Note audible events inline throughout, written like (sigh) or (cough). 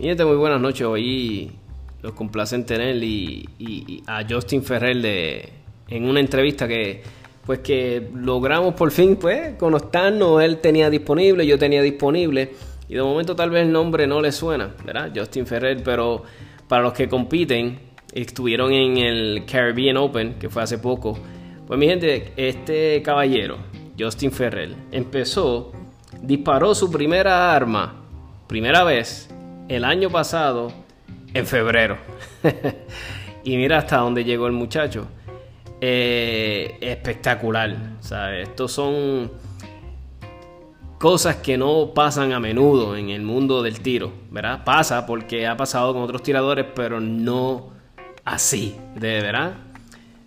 Gente, muy buenas noches. Hoy los complacen tener y, y- y a Justin Ferrer de, en una entrevista que pues que logramos por fin pues conectarnos. Él tenía disponible, yo tenía disponible y de momento tal vez el nombre no le suena, ¿verdad? Justin Ferrer, pero para los que compiten estuvieron en el Caribbean Open que fue hace poco. Pues mi gente, este caballero, Justin Ferrer, empezó, disparó su primera arma, primera vez, el año pasado, en febrero. (laughs) y mira hasta dónde llegó el muchacho. Eh, espectacular, ¿sabes? Estos son cosas que no pasan a menudo en el mundo del tiro, ¿verdad? Pasa porque ha pasado con otros tiradores, pero no así, de verdad.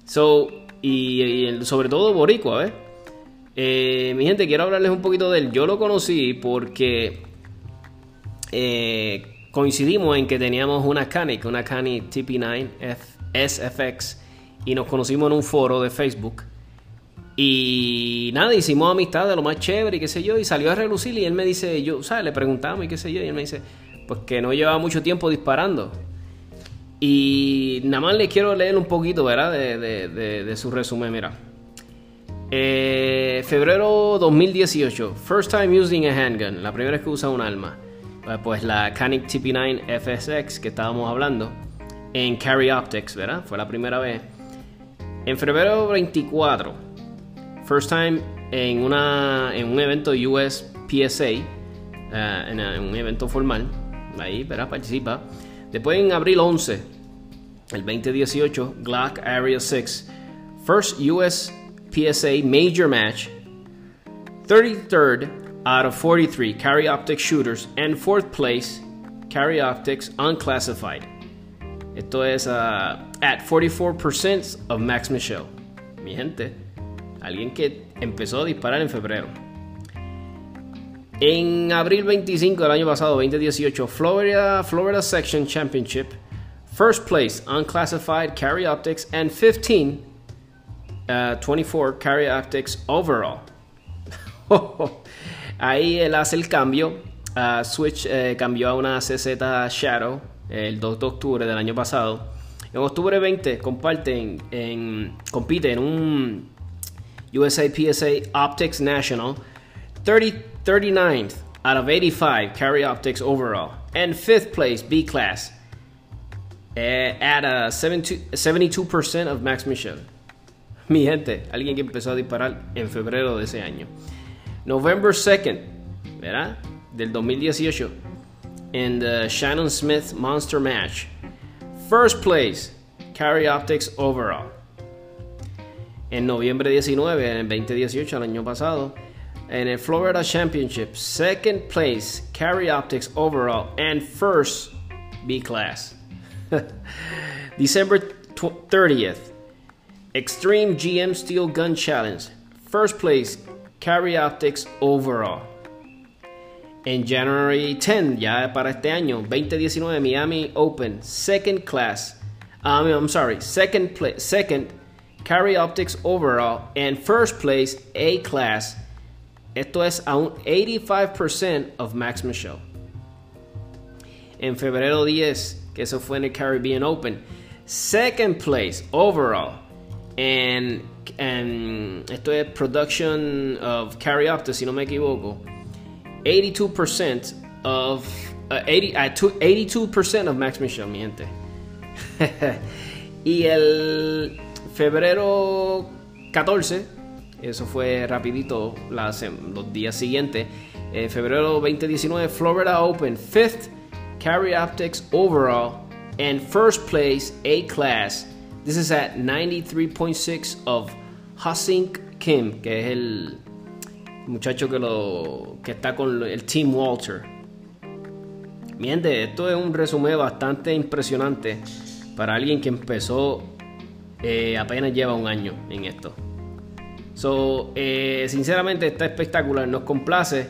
So, y, sobre todo Boricua, ¿ves? Eh, mi gente, quiero hablarles un poquito de él. Yo lo conocí porque eh, coincidimos en que teníamos una Canic, una Canic TP9 F- SFX, y nos conocimos en un foro de Facebook. Y nada, hicimos amistad de lo más chévere y qué sé yo, y salió a relucir y él me dice, yo, ¿sabes? Le preguntamos y qué sé yo, y él me dice, pues que no llevaba mucho tiempo disparando. Y nada más le quiero leer un poquito, ¿verdad? De su resumen, mira. Eh, febrero 2018, first time using a handgun, la primera vez que usa un arma. Eh, Pues la Canic TP9 FSX que estábamos hablando en Carry Optics, ¿verdad? Fue la primera vez. En febrero 24, first time en, una, en un evento US PSA, eh, en, en un evento formal, ahí, ¿verdad? Participa. Después en abril 11, el 2018, Glock Area 6, first US PSA major match, 33rd out of 43 carry optics shooters, and fourth place carry optics unclassified. Esto es uh, at 44% of Max Michel. Mi gente, alguien que empezó a disparar en febrero. En abril 25 del año pasado, 2018, Florida, Florida Section Championship, first place unclassified carry optics and 15, uh, 24 carry optics overall. (laughs) Ahí él hace el cambio. uh, Switch eh, cambió a una CZ Shadow el 2 de octubre del año pasado. En octubre 20 comparten en, compite en un USA PSA Optics National 30, 39th out of 85 carry optics overall and 5th place B class eh, at a 72, 72% of Max Michel. (laughs) Mi gente, alguien que empezó a disparar en febrero de ese año. November 2nd, ¿verdad? Del 2018. En the Shannon Smith Monster Match. First place, Carry Optics Overall. En noviembre 19, en el 2018, el año pasado, en el Florida Championship, second place, Carry Optics Overall, and first, B Class. (laughs) December 30th, Extreme GM Steel Gun Challenge. First place, Carry Optics Overall. En January 10, ya para este año, 2019, Miami Open, Second Class. Mean, I'm sorry, Second place, Second Carry Optics Overall, and First Place A Class. Esto es a un 85% of Max Michel. En febrero 10, que eso fue en el Caribbean Open, Second Place Overall. And, and esto es Production of Carry Optics, si no me equivoco. 82% of uh, 80, uh, two- 82% of Max Michel, mi gente. (laughs) y el febrero 14, eso fue rapidito los días siguientes. eh, febrero 2019, Florida Open, 5th Carry Optics overall and first place A class. This is at 93.6 of Hasink Kim, que es el muchacho que lo que está con el Team Walter. Miente, esto es un resumen bastante impresionante para alguien que empezó eh, apenas lleva un año en esto. So, eh, sinceramente está espectacular, nos complace.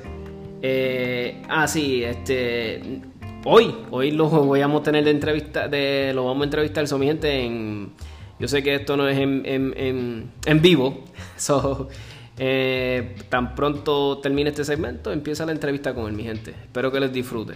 Eh, ah, sí, este. Hoy, hoy lo (laughs) vamos a tener de entrevista, de, lo vamos a entrevistar, so, mi gente, en, yo sé que esto no es en, en, vivo, (laughs) so, eh, tan pronto termine este segmento, empieza la entrevista con él, mi gente. Espero que les disfrute.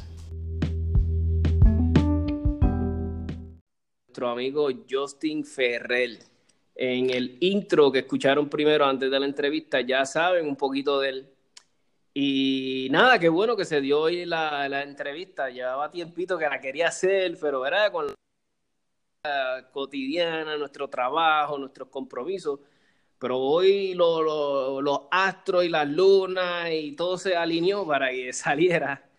nuestro amigo Justin Ferrell. En el intro que escucharon primero antes de la entrevista, ya saben un poquito de él. Y nada, qué bueno que se dio hoy la, la entrevista. Llevaba tiempito que la quería hacer, pero era con la cotidiana, nuestro trabajo, nuestros compromisos. Pero hoy los astros y las lunas y todo se alineó para que (laughs) saliera.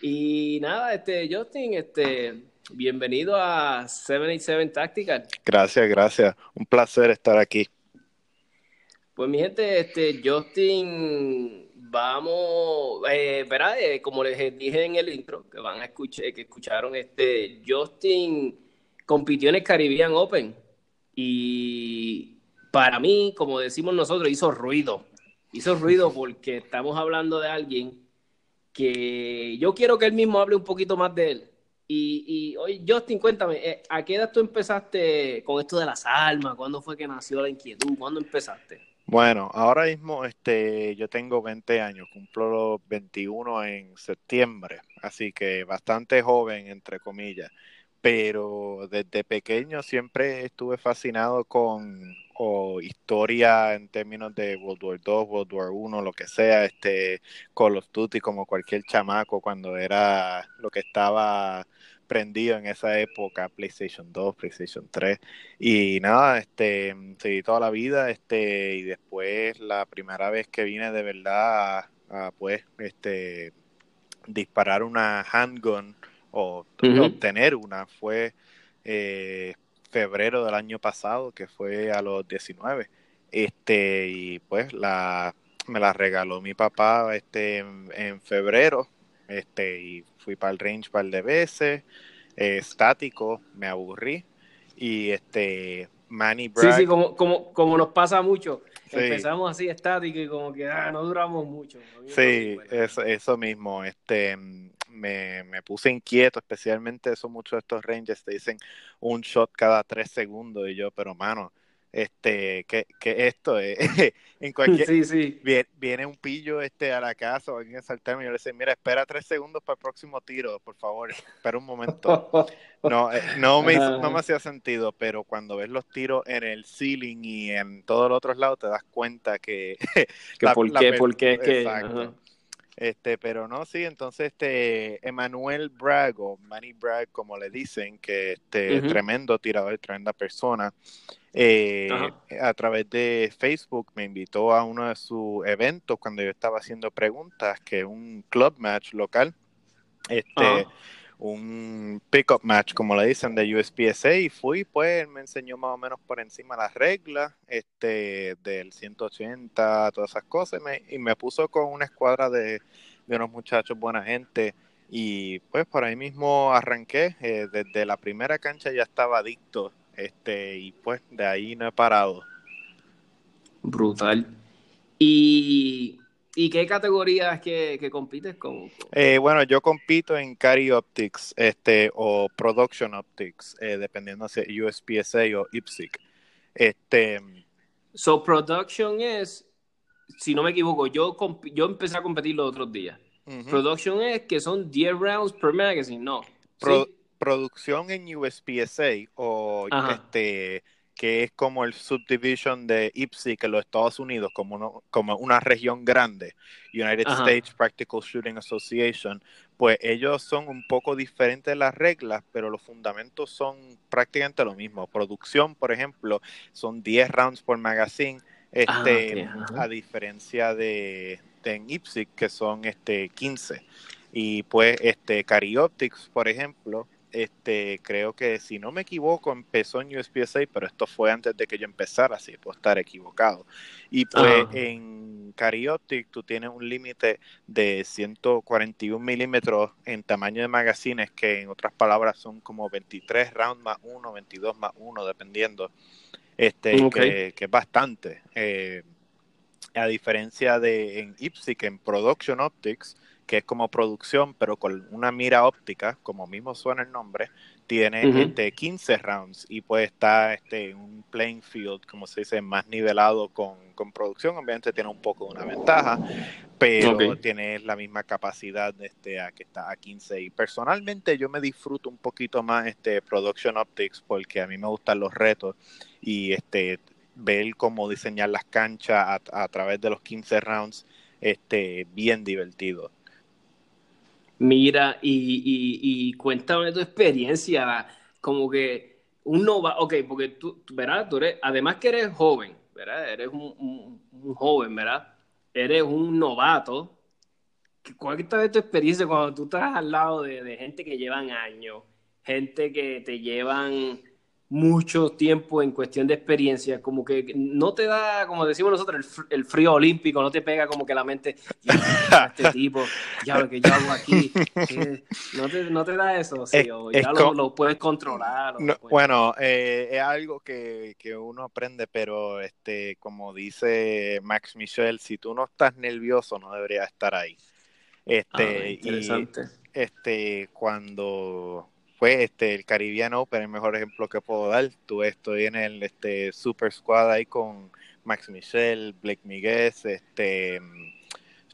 Y nada, este Justin, este bienvenido a 787 Tactical. Gracias, gracias. Un placer estar aquí. Pues mi gente, este Justin, vamos, eh. Eh, como les dije en el intro, que van a escuchar, que escucharon, este Justin compitió en el Caribbean Open y para mí, como decimos nosotros, hizo ruido. Hizo ruido (laughs) porque estamos hablando de alguien que yo quiero que él mismo hable un poquito más de él y, oye, Justin, cuéntame, eh, ¿a qué edad tú empezaste con esto de las almas? ¿Cuándo fue que nació la inquietud? ¿Cuándo empezaste? Bueno, ahora mismo este, yo tengo 20 años, cumplo los 21 en septiembre, así que bastante joven, entre comillas. Pero desde pequeño siempre estuve fascinado con historia en términos de World War II, World War I, lo que sea, este Call of Duty como cualquier chamaco cuando era lo que estaba prendido en esa época, PlayStation 2, PlayStation 3 y nada, este seguí toda la vida, este y después la primera vez que vine de verdad a, pues este disparar una handgun o obtener una fue eh, febrero del año pasado, que fue a los 19. Este, y pues la, me la regaló mi papá este, en, febrero. Este, y fui para el range un par de veces. estático, me aburrí. Y este, Manny Bragg. Sí, sí, como, como, como nos pasa mucho. Empezamos así estático y como que ah, no duramos mucho. Sí, eso, eso mismo. Este, me, me, puse inquieto, especialmente eso muchos de estos Rangers te dicen un shot cada tres segundos y yo, pero mano, este, que, que esto es, (laughs) en cualquier, sí, sí. Viene, un pillo este a la casa o alguien a saltarme y yo le dice, mira, espera tres segundos para el próximo tiro, por favor, espera un momento. (laughs) No, eh, no, me, no me hacía sentido, pero cuando ves los tiros en el ceiling y en todos los otros lados te das cuenta que... que (laughs) por qué, por qué, que... Este, pero no, sí, entonces este Emanuel Bragg o Manny Bragg, como le dicen, que este tremendo tirador, tremenda persona, eh, a través de Facebook me invitó a uno de sus eventos cuando yo estaba haciendo preguntas, que un club match local. Este, un pick-up match, como le dicen, de USPSA y fui, pues, me enseñó más o menos por encima las reglas, este, del 180, todas esas cosas, y me, y me puso con una escuadra de, de, unos muchachos buena gente, y pues por ahí mismo arranqué, eh, desde la primera cancha ya estaba adicto, este, y pues de ahí no he parado. Brutal. Y ¿Y qué categorías que, que compites con? Eh, bueno, yo compito en Cari Optics este, o Production Optics, eh, dependiendo si USPSA o IPSIC. Este, so, Production es, si no me equivoco, yo, yo empecé a competir los otros días. Production es que son 10 rounds per magazine, no. Producción en USPSA o este que es como el subdivision de IPSI, en los Estados Unidos, como, como una región grande, United States Practical Shooting Association, pues ellos son un poco diferentes de las reglas, pero los fundamentos son prácticamente lo mismo. Producción, por ejemplo, son 10 rounds por magazine, ah, este, a diferencia de, de en que son este 15. Y pues este Carioptics, por ejemplo, este, creo que si no me equivoco empezó en USPSA, pero esto fue antes de que yo empezara, así puedo estar equivocado. Y pues en Carioptic tú tienes un límite de 141 milímetros en tamaño de magazines, que en otras palabras son como 23 rounds más 1, 22 más 1, dependiendo, este, que, es bastante. Eh, a diferencia de en IPSIC, en Production Optics, que es como producción, pero con una mira óptica, como mismo suena el nombre, tiene este, 15 rounds y pues está este, un playing field, como se dice, más nivelado con, producción. Obviamente tiene un poco de una ventaja, pero tiene la misma capacidad este, a que está a 15. Y personalmente yo me disfruto un poquito más este Production Optics porque a mí me gustan los retos y este ver cómo diseñar las canchas a, a través de los 15 rounds este bien divertido. Mira, y, y, cuéntame tu experiencia, como que un novato, ok, porque tú, ¿verdad? Tú eres, además que eres joven, ¿verdad? Eres un, joven, ¿verdad? Eres un novato. ¿Cuál es tu experiencia cuando tú estás al lado de, de gente que llevan años, gente que te llevan mucho tiempo en cuestión de experiencia, como que no te da, como decimos nosotros, el, frío olímpico, no te pega como que la mente, (laughs) este tipo, ya lo que yo hago aquí, no, te, no te da eso, sí, o ya lo, puedes controlar. Bueno, eh, es algo que, que, uno aprende, pero este, como dice Max Michel, si tú no estás nervioso, no deberías estar ahí. Este, ah, interesante. Y, este, cuando pues este, el Caribbean Open, el mejor ejemplo que puedo dar. Tuve, estoy en el este, Super Squad ahí con Max Michel, Blake Miguel, este,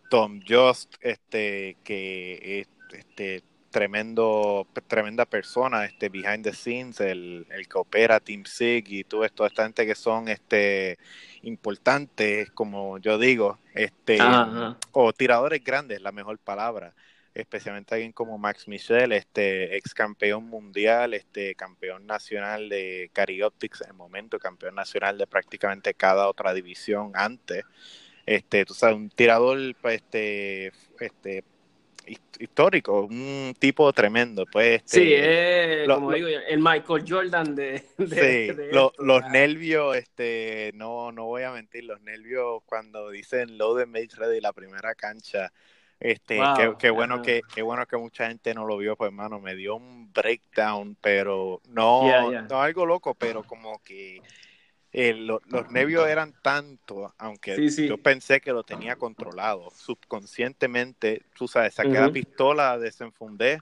Tom Just, este, que es este, tremendo, tremenda persona, este, behind the scenes, el, el que opera Team SIG y todo esto, esta gente que son este importantes, como yo digo, este, o tiradores grandes, la mejor palabra especialmente alguien como Max Michel, este ex campeón mundial, este campeón nacional de Carioptics en el momento, campeón nacional de prácticamente cada otra división antes. Este, tú sabes, un tirador este, este histórico, un tipo tremendo. Pues, este, sí, es, como digo el Michael Jordan de... sí, los nervios, este, no, no voy a mentir, los nervios cuando dicen load and make ready la primera cancha, este, qué, bueno que, qué bueno que mucha gente no lo vio, pues hermano, me dio un breakdown, pero no, no algo loco, pero como que eh, los nervios eran tanto, aunque yo pensé que lo tenía controlado, subconscientemente, tú sabes, saqué la pistola, desenfundé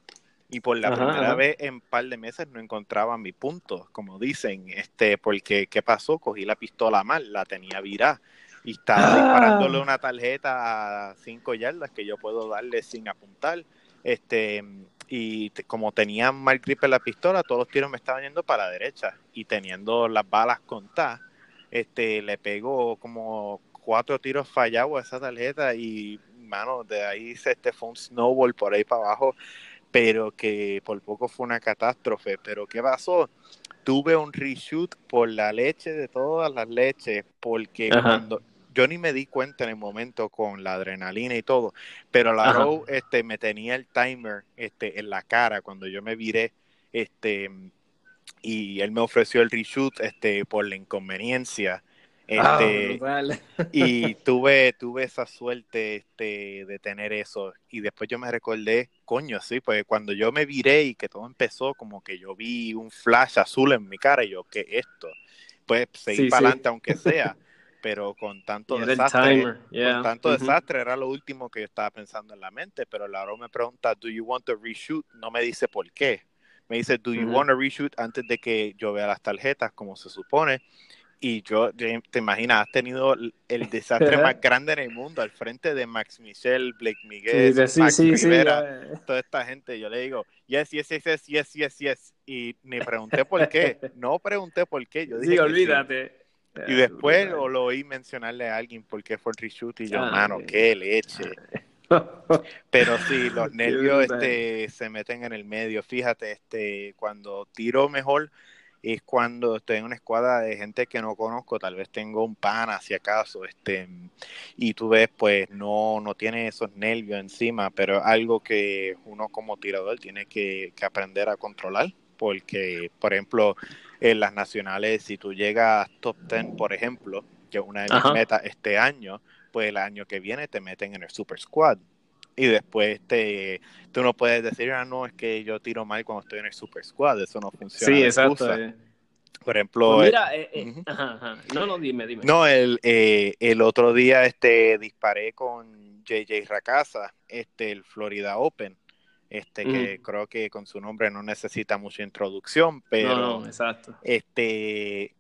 y por la primera vez en un par de meses no encontraba mi punto, como dicen, este, porque ¿qué pasó? Cogí la pistola mal, la tenía virada y estaba disparándole ah. una tarjeta a cinco yardas que yo puedo darle sin apuntar. Este, y como tenía mal grip en la pistola, todos los tiros me estaban yendo para la derecha y teniendo las balas contadas, este, le pegó como cuatro tiros fallados a esa tarjeta y, mano, de ahí se este fue un snowball por ahí para abajo, pero que por poco fue una catástrofe. Pero ¿qué pasó? Tuve un reshoot por la leche de todas las leches, porque cuando yo ni me di cuenta en el momento con la adrenalina y todo, pero la Row este, me tenía el timer este, en la cara cuando yo me viré, este, y él me ofreció el reshoot este, por la inconveniencia. Ah, este, y (laughs) tuve, tuve esa suerte este, de tener eso. Y después yo me recordé, coño, sí, pues cuando yo me viré y que todo empezó, como que yo vi un flash azul en mi cara y yo, ¿qué es esto? Pues seguí para adelante aunque sea pero con tanto desastre, con tanto desastre era lo último que yo estaba pensando en la mente, pero la me pregunta, "Do you want to reshoot?" No me dice por qué. Me dice, "Do you want to reshoot?" antes de que yo vea las tarjetas como se supone. Y yo, te imaginas, has tenido el desastre más (laughs) grande en el mundo al frente de Max Michel, Blake Miguel, Max Rivera, toda esta gente. Yo le digo, yes, yes, yes, yes, yes, yes, yes. Y me pregunté por qué. (laughs) No pregunté por qué. Yo dije, sí, olvídate. Y después lo oí mencionarle a alguien por qué fue el reshoot y yo, mano, qué leche. (laughs) Pero sí, los nervios este, se meten en el medio. Fíjate, este, cuando tiro mejor es cuando estoy en una escuadra de gente que no conozco, tal vez tengo un pana si acaso, este, y tú ves, pues no, no tiene esos nervios encima, pero algo que uno como tirador tiene que, aprender a controlar, porque, por ejemplo, en las nacionales, si tú llegas top 10, por ejemplo, que es una de mis metas este año, pues el año que viene te meten en el Super Squad. Y después te, tú no puedes decir, ah, no, es que yo tiro mal cuando estoy en el Super Squad, eso no funciona. Sí, exacto. Eh. Por ejemplo, pues mira, eh, eh, no, no, dime, dime. No, el, el otro día este, disparé con JJ Racasa, este, el Florida Open, este, que creo que con su nombre no necesita mucha introducción, pero no, no, exacto. este,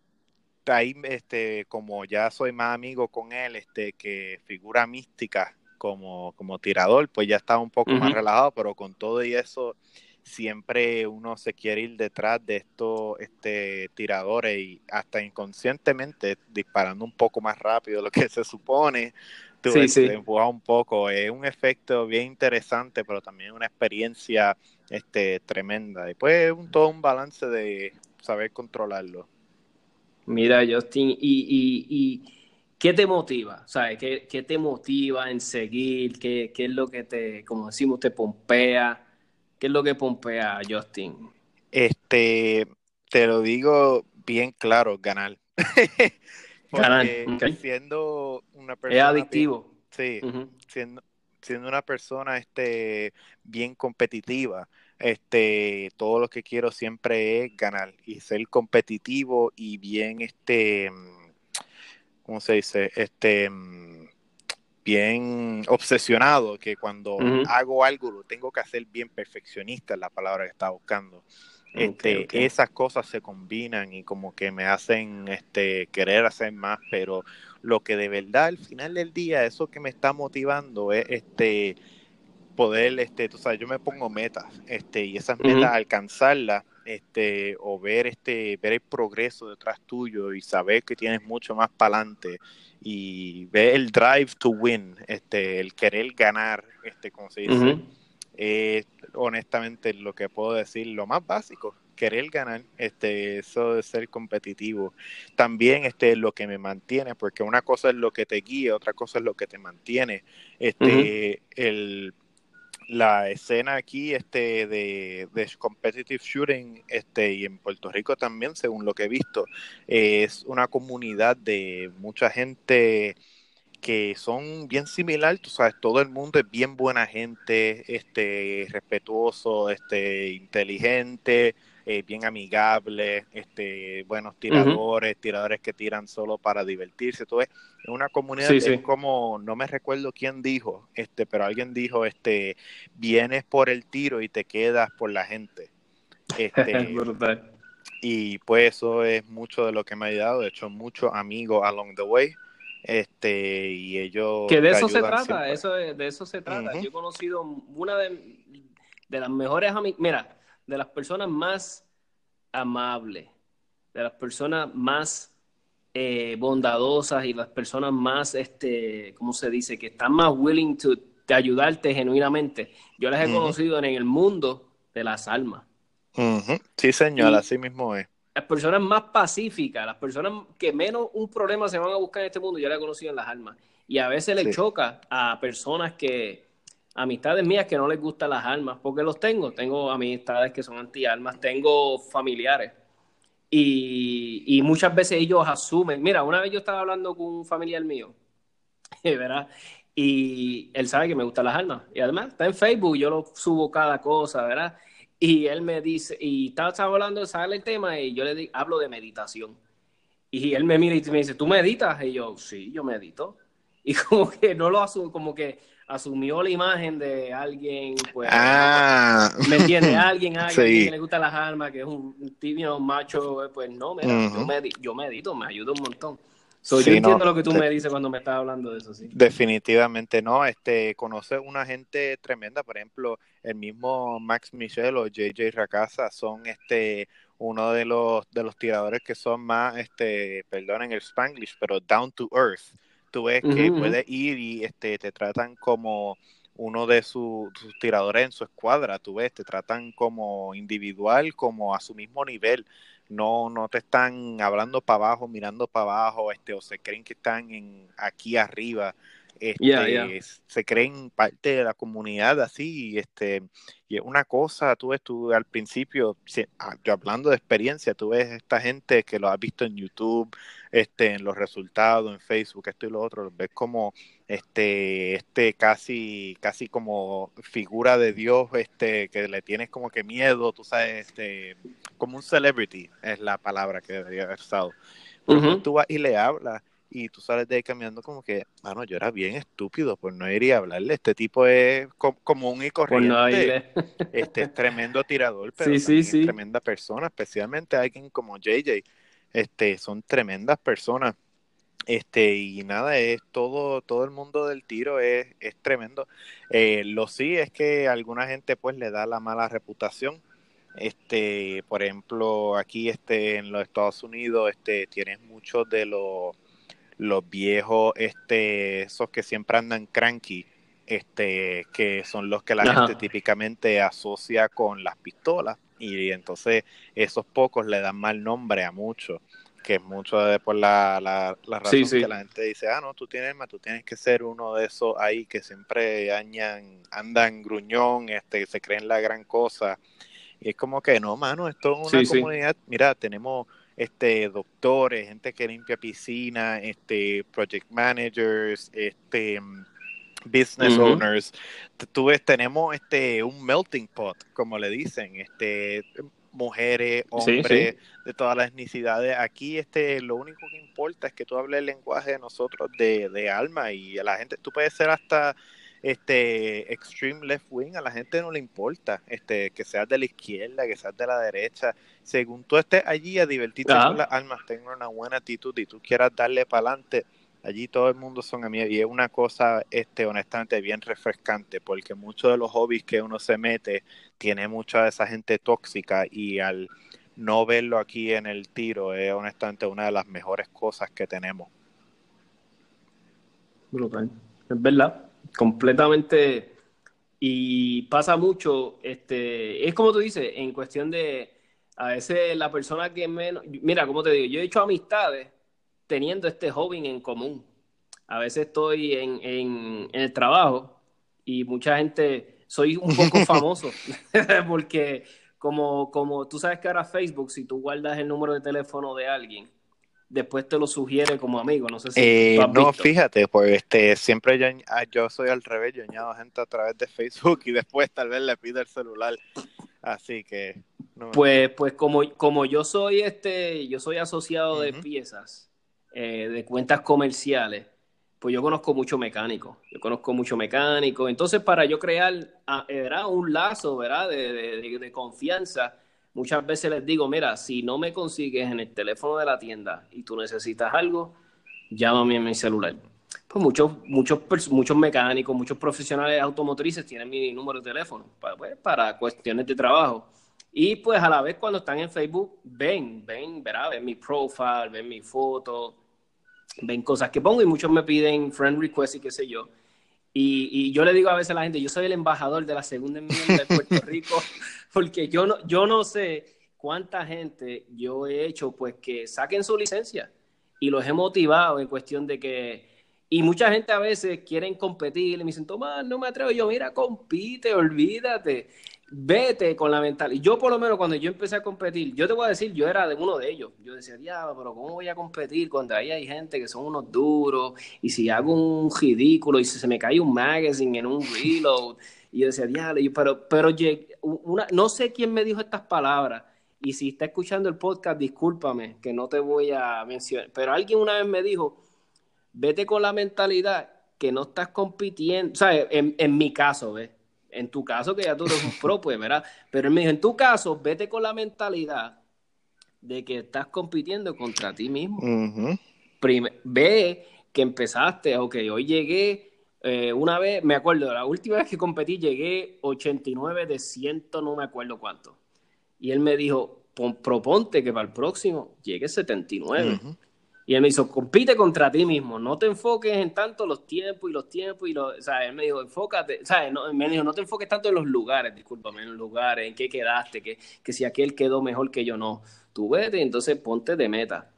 ahí, este, como ya soy más amigo con él, este, que figura mística como, como tirador, pues ya estaba un poco más relajado, pero con todo y eso, siempre uno se quiere ir detrás de estos este, tiradores y hasta inconscientemente disparando un poco más rápido de lo que se supone. Tú sí, sí. empujas un poco. Es un efecto bien interesante, pero también una experiencia este, tremenda. Después es un, todo un balance de saber controlarlo. Mira, Justin, y, y, y ¿qué te motiva? ¿Sabes? ¿Qué, ¿Qué, te motiva en seguir? ¿Qué, ¿Qué, es lo que te, como decimos, te pompea? ¿Qué es lo que pompea Justin? Este, te lo digo bien claro, ganar. (laughs) ganar, siendo una persona... Es adictivo. sí, siendo, siendo una persona este, bien competitiva, este, todo lo que quiero siempre es ganar y ser competitivo y bien, este, ¿cómo se dice? Este, bien obsesionado, que cuando hago algo lo tengo que hacer bien perfeccionista, es la palabra que estaba buscando. Este, Esas cosas se combinan y como que me hacen este, querer hacer más, pero lo que de verdad al final del día, eso que me está motivando es este, poder, este, tú sabes, yo me pongo metas, este, y esas metas alcanzarlas, este, o ver este, ver el progreso detrás tuyo y saber que tienes mucho más para adelante y ver el drive to win, este, el querer ganar, este, como se dice, es honestamente lo que puedo decir, lo más básico, querer ganar, este, eso de ser competitivo. También este, lo que me mantiene, porque una cosa es lo que te guía, otra cosa es lo que te mantiene. Este, el la escena aquí este de, competitive shooting este y en Puerto Rico también según lo que he visto es una comunidad de mucha gente que son bien similar, tú sabes, todo el mundo es bien buena gente, este respetuoso, este inteligente, eh, bien amigable, este, buenos tiradores, tiradores que tiran solo para divertirse, todo es una comunidad es como, no me recuerdo quién dijo, este, pero alguien dijo, este, vienes por el tiro y te quedas por la gente. (laughs) Este, y pues eso es mucho de lo que me ha ayudado, de hecho muchos amigos along the way este y ellos que de eso se trata eso de, eso se trata yo he conocido una de, de las mejores amigas mira de las personas más amables, de las personas más eh, bondadosas y las personas más, este, ¿cómo se dice? Que están más willing to, ayudarte genuinamente. Yo las he conocido en el mundo de las almas. Sí, señor, así mismo es. Las personas más pacíficas, las personas que menos un problema se van a buscar en este mundo, yo las he conocido en las almas. Y a veces le choca a personas que, amistades mías que no les gustan las armas, porque los tengo. Tengo amistades que son anti-armas, tengo familiares. Y, muchas veces ellos asumen. Mira, una vez yo estaba hablando con un familiar mío, (laughs) ¿verdad? Y él sabe que me gustan las armas. Y además está en Facebook, yo lo subo cada cosa, ¿verdad? Y él me dice, y estaba, hablando, sale el tema, y yo le hablo de meditación. Y él me mira y me dice, ¿tú meditas? Y yo, sí, yo medito. Y (laughs) como que no lo asumo, como que asumió la imagen de alguien, pues, ah. ¿me entiende? (laughs) Alguien, alguien que le gusta las armas, que es un tibio macho, pues no, mira, yo, medito, me ayuda un montón. Yo entiendo lo que tú me dices cuando me estás hablando de eso, sí. Definitivamente no, este, conoce una gente tremenda, por ejemplo, el mismo Max Michel o JJ Racasa son este uno de los de los tiradores que son más este, perdonen el spanglish, pero down to earth tú ves que puedes ir y este, te tratan como uno de sus tiradores en su escuadra, tú ves, te tratan como individual, como a su mismo nivel. No, no te están hablando para abajo, mirando para abajo, este, o se creen que están en, aquí arriba. Este, se creen parte de la comunidad así, este, y es una cosa, tú ves, tú al principio, ah, yo hablando de experiencia, tú ves esta gente que lo has visto en YouTube, este, en los resultados, en Facebook, esto y lo otro, ves como este, este casi, casi como figura de Dios, este, que le tienes como que miedo, tú sabes, este, como un celebrity, es la palabra que debería haber usado. Pero tú vas y le hablas y tú sales de ahí caminando como que, mano, yo era bien estúpido, pues no iría a hablarle. Este tipo es común y corriente. este es tremendo tirador, (laughs) pero tremenda persona, especialmente alguien como JJ. Este, son tremendas personas. Este, y nada, es todo, todo el mundo del tiro es, es tremendo. Eh, lo sí es que alguna gente pues le da la mala reputación. Este, por ejemplo, aquí este, en los Estados Unidos, este, tienes muchos de los los viejos, este, esos que siempre andan cranky, este, que son los que la gente típicamente asocia con las pistolas, y entonces esos pocos le dan mal nombre a muchos, que es mucho de por la, la, razón que la gente dice, ah, no, tú tienes más, tú tienes que ser uno de esos ahí que siempre añan, andan gruñón, este, se creen la gran cosa. Y es como que no, mano, esto es una comunidad, mira, tenemos este doctores, gente que limpia piscina, este project managers, este business owners. Tú ves, tenemos este un melting pot, como le dicen, este mujeres, hombres, de todas las etnicidades. Aquí este lo único que importa es que tú hables el lenguaje de nosotros de, de alma y a la gente, tú puedes ser hasta este extreme left wing, a la gente no le importa, este, que seas de la izquierda, que seas de la derecha, según tú estés allí a divertirte con las almas, tengas una buena actitud y tú quieras darle para adelante, allí todo el mundo son amigos y es una cosa, este, honestamente, bien refrescante, porque muchos de los hobbies que uno se mete tiene mucha de esa gente tóxica y al no verlo aquí en el tiro es honestamente una de las mejores cosas que tenemos. Es verdad completamente. Y pasa mucho, este, es como tú dices, en cuestión de, a veces la persona que menos, mira, como te digo, yo he hecho amistades teniendo este joven en común. A veces estoy en, en, el trabajo y mucha gente, soy un poco (laughs) famoso, (laughs) porque como, como tú sabes que ahora Facebook, si tú guardas el número de teléfono de alguien, después te lo sugiere como amigo. No sé si. Eh, no, fíjate, pues este, siempre yo, ah, yo soy al revés, yo añado gente a través de Facebook y después tal vez le pido el celular. Así que. Pues, pues como, como yo soy este, yo soy asociado de piezas, eh, de cuentas comerciales, pues yo conozco mucho mecánico. Yo conozco mucho mecánico. Entonces, para yo crear era un lazo, ¿verdad? de, confianza muchas veces les digo, mira, si no me consigues en el teléfono de la tienda y tú necesitas algo, llámame en mi celular. Pues muchos, muchos, muchos mecánicos, muchos profesionales automotrices tienen mi número de teléfono para, pues, para cuestiones de trabajo. Y pues a la vez cuando están en Facebook, ven, ven, ven mi profile, ven mi foto, ven cosas que pongo y muchos me piden friend request y qué sé yo. Y, yo le digo a veces a la gente, yo soy el embajador de la segunda enmienda de Puerto (laughs) Rico, porque yo no, yo no sé cuánta gente yo he hecho pues que saquen su licencia y los he motivado en cuestión de que, y mucha gente a veces quieren competir y me dicen, Tomás, no me atrevo, yo mira, compite, olvídate vete con la mentalidad. Yo por lo menos cuando yo empecé a competir, yo te voy a decir, yo era de uno de ellos. Yo decía, diablo, pero ¿cómo voy a competir cuando ahí hay gente que son unos duros? Y si hago un ridículo y si se me cae un magazine en un reload. Y yo decía, diablo, pero, pero una, no sé quién me dijo estas palabras. Y si está escuchando el podcast, discúlpame, que no te voy a mencionar. Pero alguien una vez me dijo, vete con la mentalidad que no estás compitiendo. O sea, en, en mi caso, ¿ves? En tu caso, que ya tú eres un pro, pues, ¿verdad? Pero él me dijo, en tu caso, vete con la mentalidad de que estás compitiendo contra ti mismo. ve que empezaste, ok, hoy llegué, eh, una vez, me acuerdo, la última vez que competí llegué 89 de 100, no me acuerdo cuánto. Y él me dijo, proponte que para el próximo llegue 79. Y él me dijo, compite contra ti mismo, no te enfoques en tanto los tiempos y los tiempos y los, o sea, él me dijo, enfócate, o sea, no, me dijo, no te enfoques tanto en los lugares, discúlpame, en los lugares, en qué quedaste, que, que si aquel quedó mejor que yo, no, tú vete, entonces ponte de meta.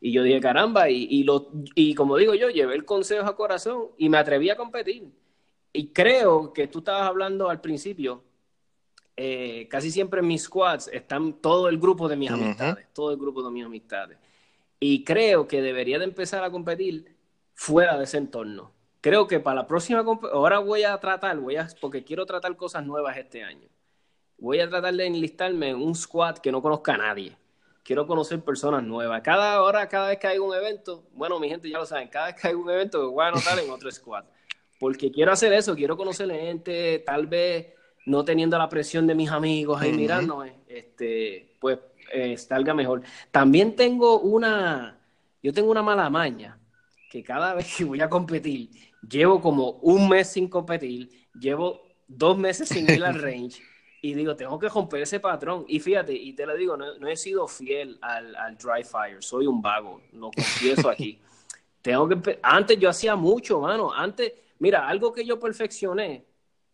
Y yo dije, caramba, y, y, lo, y como digo yo, llevé el consejo a corazón y me atreví a competir. Y creo que tú estabas hablando al principio, eh, casi siempre en mis squads están todo el grupo de mis amistades, todo el grupo de mis amistades. Y creo que debería de empezar a competir fuera de ese entorno. Creo que para la próxima, ahora voy a tratar, voy a, porque quiero tratar cosas nuevas este año. Voy a tratar de enlistarme en un squad que no conozca a nadie. Quiero conocer personas nuevas. Cada hora, cada vez que hay un evento, bueno, mi gente ya lo saben, cada vez que hay un evento voy a anotar en otro squad. Porque quiero hacer eso, quiero conocer gente, tal vez no teniendo la presión de mis amigos ahí mirándome, este, pues eh, salga mejor. También tengo una, yo tengo una mala maña, que cada (laughs) vez que voy a competir, llevo como un mes sin competir, llevo dos meses sin ir al (laughs) range, y digo, tengo que romper ese patrón. Y fíjate, y te lo digo, no, he sido fiel al, al, dry fire, soy un vago, lo confieso aquí. (laughs) tengo que, antes yo hacía mucho, mano, antes, mira, algo que yo perfeccioné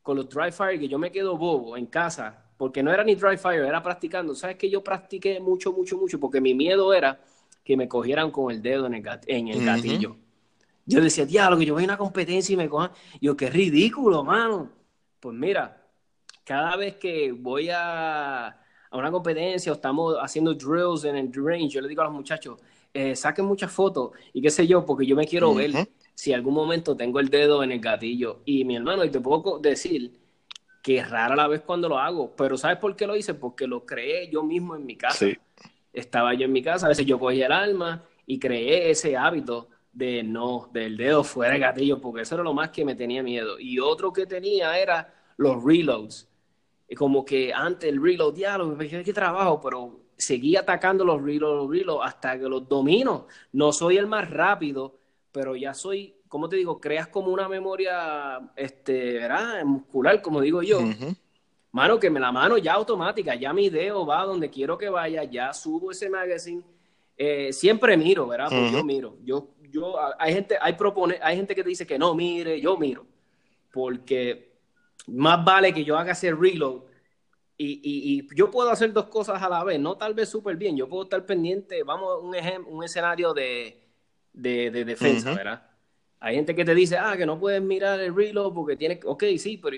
con los dry fire, que yo me quedo bobo en casa, porque no era ni dry fire, era practicando. ¿Sabes que yo practiqué mucho, mucho, mucho? Porque mi miedo era que me cogieran con el dedo en el, en el gatillo. Yo decía, diablo, que yo voy a una competencia y me cojan. Yo, qué ridículo, mano. Pues mira, cada vez que voy a, a una competencia o estamos haciendo drills en el range, yo le digo a los muchachos, eh, saquen muchas fotos y qué sé yo, porque yo me quiero ver si algún momento tengo el dedo en el gatillo. Y mi hermano, y te puedo decir que rara la vez cuando lo hago, pero ¿sabes por qué lo hice? Porque lo creé yo mismo en mi casa. Estaba yo en mi casa, a veces yo cogía el alma y creé ese hábito de no, del dedo fuera del gatillo, porque eso era lo más que me tenía miedo. Y otro que tenía era los reloads. Como que antes el reload, diálogo, me qué trabajo, pero seguí atacando los reloads, los reloads hasta que los domino. No soy el más rápido, pero ya soy ¿cómo te digo? Creas como una memoria, este, ¿verdad? Muscular, como digo yo. Mano, que me la mano ya automática, ya mi dedo va donde quiero que vaya, ya subo ese magazine. Eh, siempre miro, ¿verdad? Pues yo miro. Yo, yo, hay gente, hay propone, hay gente que te dice que no mire, yo miro. Porque más vale que yo haga ese reload y, y, yo puedo hacer dos cosas a la vez, no tal vez súper bien. Yo puedo estar pendiente, vamos a un, un escenario de, de, de defensa, ¿verdad? Hay gente que te dice, ah, que no puedes mirar el reload porque tienes, ok, sí, pero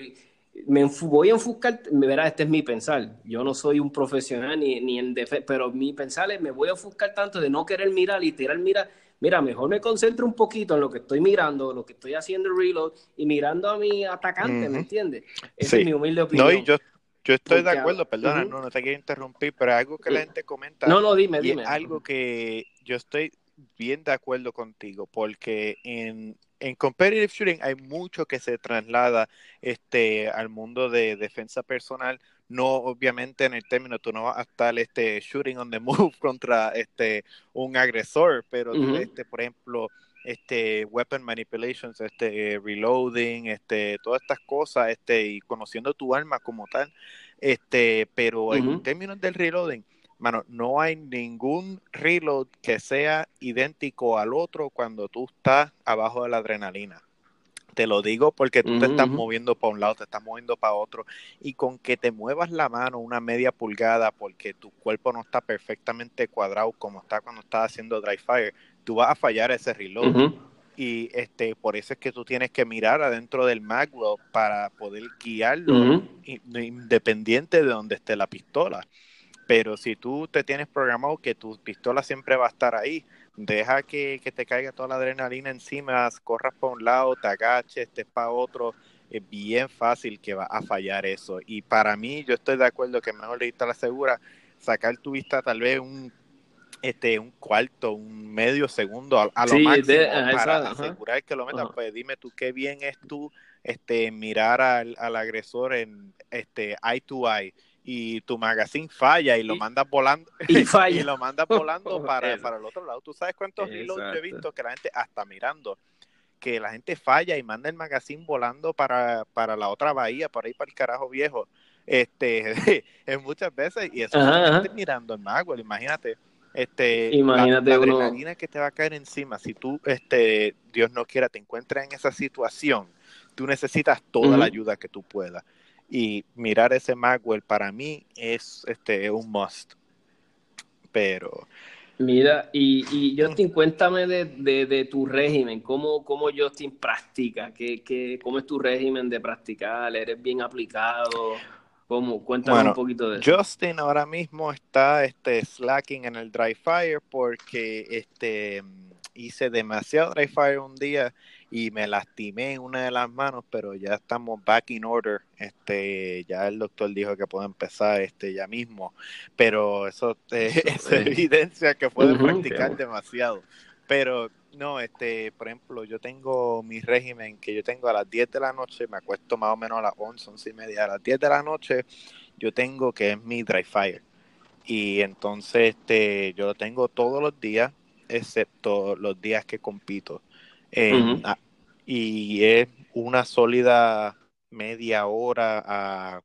me voy a enfocar, verá, este es mi pensar. Yo no soy un profesional ni, ni en defensa, pero mi pensar es, me voy a enfocar tanto de no querer mirar y tirar, mira, mira, mejor me concentro un poquito en lo que estoy mirando, lo que estoy haciendo el reload y mirando a mi atacante, ¿me entiendes? Esa es mi humilde opinión. No, y yo, yo estoy de acuerdo, perdona, no, no te quiero interrumpir, pero algo que la gente comenta. No, no, dime, dime. algo que yo estoy bien de acuerdo contigo, porque en, en competitive shooting hay mucho que se traslada este, al mundo de defensa personal. No, obviamente, en el término, tú no vas a estar este, shooting on the move (laughs) contra este, un agresor, pero este, por ejemplo, este weapon manipulations, este reloading, este todas estas cosas, este y conociendo tu arma como tal, este, pero en términos del reloading, mano, no hay ningún reload que sea idéntico al otro cuando tú estás abajo de la adrenalina. Te lo digo porque tú te estás moviendo para un lado, te estás moviendo para otro, y con que te muevas la mano una media pulgada porque tu cuerpo no está perfectamente cuadrado como está cuando estás haciendo dry fire, tú vas a fallar ese reload. Y este, por eso es que tú tienes que mirar adentro del magwell para poder guiarlo independiente de donde esté la pistola. Pero si tú te tienes programado que tu pistola siempre va a estar ahí, deja que, te caiga toda la adrenalina encima, corras para un lado, te agaches, estés para otro, es bien fácil que va a fallar eso. Y para mí, yo estoy de acuerdo que mejor le la segura, sacar tu vista tal vez un este un cuarto, un medio segundo a, lo máximo para asegurar que lo metas. Pues dime tú qué bien es tú este mirar al, al agresor en este eye to eye y tu magazine falla y lo mandas volando y, (laughs) falla. y lo mandas volando (laughs) para, para, el otro lado. ¿Tú sabes cuántos reloads he visto que la gente hasta mirando que la gente falla y manda el magazine volando para, para la otra bahía, por ahí para el carajo viejo? Este, (laughs) es muchas veces y eso es mirando el mago, imagínate. Este, Imagínate la, adrenalina que te va a caer encima, si tú, este, Dios no quiera, te encuentras en esa situación, tú necesitas toda la ayuda que tú puedas. Y mirar ese Magwell para mí es este un must. Pero. Mira, y, y Justin, cuéntame de, de, tu régimen, ¿Cómo, cómo Justin practica, ¿Qué, qué, cómo es tu régimen de practicar, eres bien aplicado, ¿Cómo? Cuéntame un poquito de eso. Justin ahora mismo está este, slacking en el dry fire porque este, hice demasiado dry fire un día y me lastimé en una de las manos, pero ya estamos back in order. Este, ya el doctor dijo que puedo empezar este ya mismo, pero eso, (laughs) eh, es evidencia que puedo practicar demasiado. Pero no, este, por ejemplo, yo tengo mi régimen que yo tengo a las 10 de la noche, me acuesto más o menos a las 11, 11 y media, a las 10 de la noche yo tengo que es mi dry fire. Y entonces este, yo lo tengo todos los días, excepto los días que compito. Y es una sólida media hora a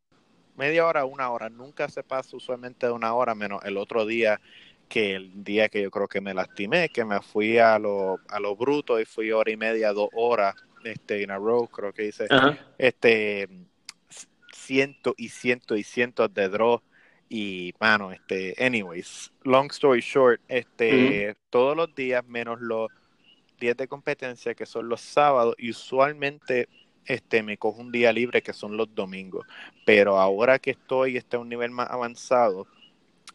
media hora, una hora. Nunca se pasa usualmente de una hora, menos el otro día que el día que yo creo que me lastimé, que me fui a lo, a lo bruto y fui hora y media, dos horas este, en a row, creo que hice este cientos y cientos y cientos de draws y mano, este, anyways, long story short, este, todos los días menos los días de competencia que son los sábados y usualmente este me cojo un día libre que son los domingos, pero ahora que estoy este, a un nivel más avanzado,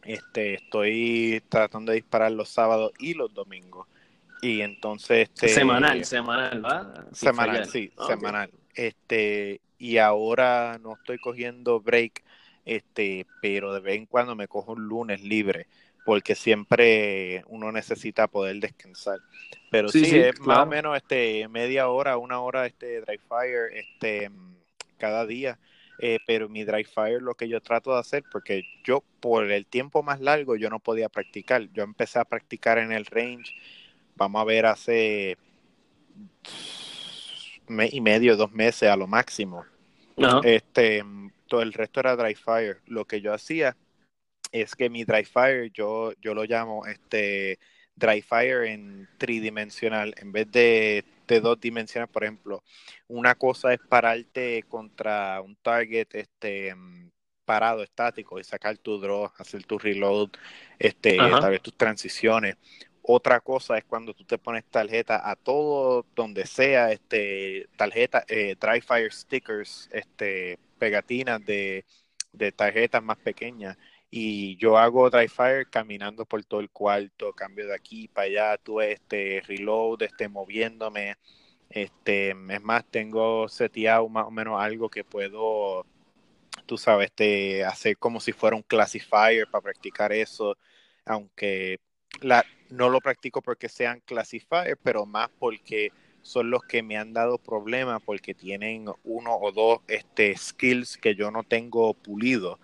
este, estoy tratando de disparar los sábados y los domingos. Y entonces este semanal, semanal, ¿va? Semanal, sí, semanal. Este, y ahora no estoy cogiendo break, este, pero de vez en cuando me cojo un lunes libre, porque siempre uno necesita poder descansar. Pero sí, es más o menos este media hora, una hora este dry fire, este cada día eh, pero mi dry fire lo que yo trato de hacer, porque yo por el tiempo más largo yo no podía practicar, yo empecé a practicar en el range, vamos a ver, hace mes y medio, dos meses a lo máximo. Este, todo el resto era dry fire. Lo que yo hacía es que mi dry fire, yo, yo lo llamo este dry fire en tridimensional, en vez de de dos dimensiones, por ejemplo, una cosa es pararte contra un target este mm, parado, estático, y sacar tu draw, hacer tu reload, este, tal vez tus transiciones. Otra cosa es cuando tú te pones tarjeta a todo donde sea, este, tarjeta, eh, dry fire stickers, este, pegatinas de, de tarjetas más pequeñas y yo hago dry fire caminando por todo el cuarto, cambio de aquí para allá, tuve este reload, este moviéndome, este, es más, tengo seteado más o menos algo que puedo, tú sabes, este, hacer como si fuera un classifier para practicar eso, aunque la, no lo practico porque sean classifiers, pero más porque son los que me han dado problemas porque tienen uno o dos este, skills que yo no tengo pulido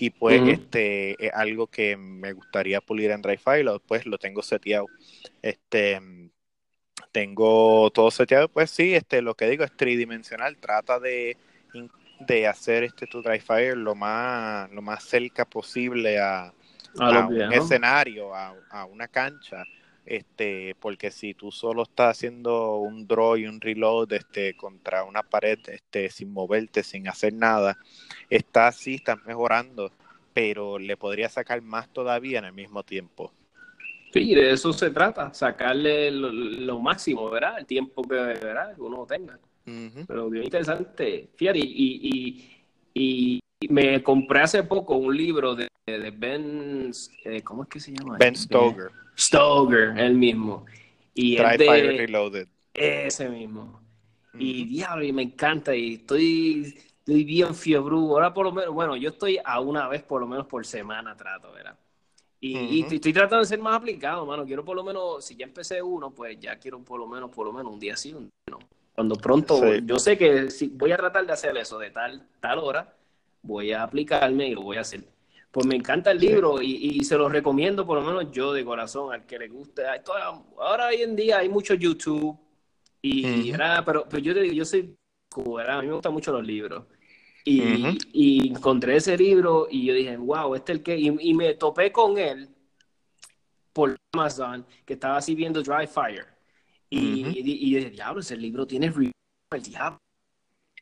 y pues este es algo que me gustaría pulir en Dryfile, pues lo tengo seteado. Este tengo todo seteado, pues sí, este lo que digo es tridimensional, trata de, de hacer este tu Dryfire lo más lo más cerca posible a, un escenario, a, a una cancha este, porque si tú solo estás haciendo un draw y un reload este, contra una pared este, sin moverte, sin hacer nada, estás sí, estás mejorando, pero le podría sacar más todavía en el mismo tiempo. Sí, de eso se trata, sacarle lo, máximo, ¿verdad? El tiempo que, ¿verdad? uno tenga. Pero bien interesante. Fíjate, y, y, me compré hace poco un libro de, de Ben, eh, ¿cómo es que se llama? Ben Stoker. Stoker, el mismo. Y Fire Reloaded. Ese mismo. Y diablo, y me encanta. Y estoy, estoy bien fiebre. Ahora por lo menos, bueno, yo estoy a una vez por lo menos por semana trato, ¿verdad? Y, estoy, tratando de ser más aplicado, mano. Quiero por lo menos, si ya empecé uno, pues ya quiero por lo menos, por lo menos un día sí, un día no. Cuando pronto, yo sé que si voy a tratar de hacer eso de tal, tal hora, voy a aplicarme y lo voy a hacer. Pues me encanta el libro y, se lo recomiendo por lo menos yo de corazón al que le guste. Ahora hoy en día hay mucho YouTube y, pero, yo te digo, yo soy, a mí me gustan mucho los libros. Y, encontré ese libro y yo dije, wow, este es el que, y, me topé con él por Amazon que estaba así viendo Dry Fire. Y, y, dije, diablo, ese libro tiene el diablo.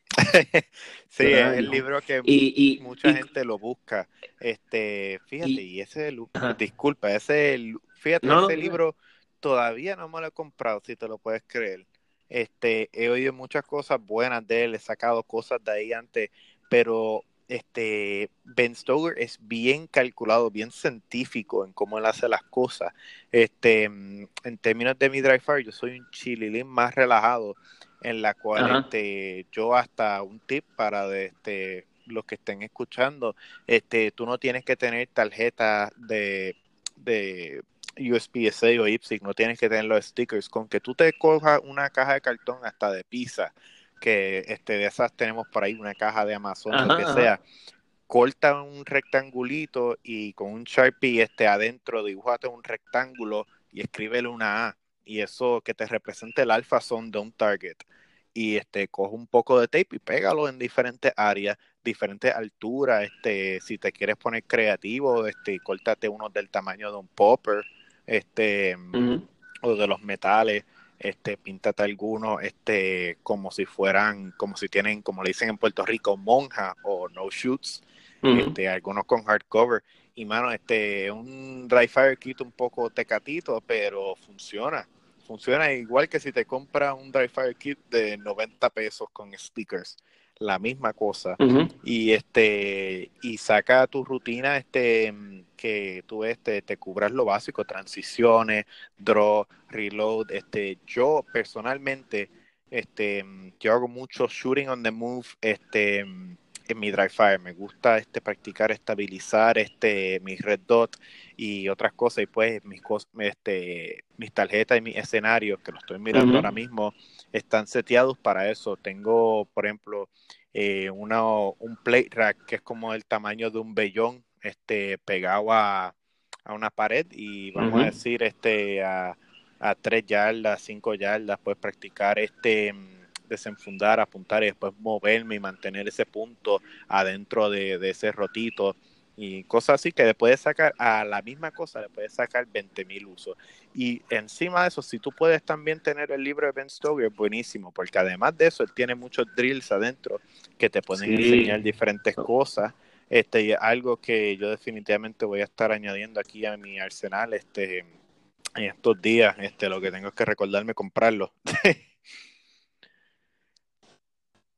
(laughs) sí, es el libro que y, mucha gente lo busca. Este, fíjate, y, ese disculpa, ese fíjate, ese libro todavía no me lo he comprado, si te lo puedes creer. Este, he oído muchas cosas buenas de él, he sacado cosas de ahí antes, pero este Ben Stoker es bien calculado, bien científico en cómo él hace las cosas. Este, en términos de mi Dry Fire, yo soy un chililín más relajado, en la cual este, yo hasta un tip para de, este, los que estén escuchando, este, tú no tienes que tener tarjeta de, de USB-C o IPSIC, no tienes que tener los stickers, con que tú te cojas una caja de cartón hasta de pizza que este, de esas tenemos por ahí una caja de Amazon, lo que sea. Corta un rectangulito y con un Sharpie este, adentro dibujate un rectángulo y escríbele una A. Y eso que te represente el alfa son de un target. Y este, coge un poco de tape y pégalo en diferentes áreas, diferentes alturas. Este, si te quieres poner creativo, este, córtate uno del tamaño de un popper, este, o de los metales este, píntate algunos este, como si fueran, como si tienen, como le dicen en Puerto Rico, monja o no shoots, este, algunos con hardcover. Y mano, este, un dry fire kit un poco tecatito, pero funciona. Funciona igual que si te compras un dry fire kit de 90 pesos con stickers la misma cosa. Y este y saca tu rutina este que tú este te cubras lo básico transiciones draw reload este yo personalmente este yo hago mucho shooting on the move este en mi dry fire. Me gusta este practicar estabilizar este mis red dot y otras cosas. Y pues mis este mis tarjetas y mis escenarios que lo estoy mirando ahora mismo están seteados para eso. Tengo por ejemplo eh, una, un plate rack que es como el tamaño de un vellón este, pegado a, a una pared. Y vamos a decir este a, a tres yardas, cinco yardas, puedes practicar este desenfundar, apuntar y después moverme y mantener ese punto adentro de, de ese rotito y cosas así que le puedes sacar a la misma cosa, le puedes sacar 20.000 usos. Y encima de eso, si tú puedes también tener el libro de Ben Stoker, buenísimo, porque además de eso, él tiene muchos drills adentro que te pueden enseñar diferentes cosas. Este, algo que yo definitivamente voy a estar añadiendo aquí a mi arsenal este, en estos días. Este, lo que tengo es que recordarme comprarlo. (laughs)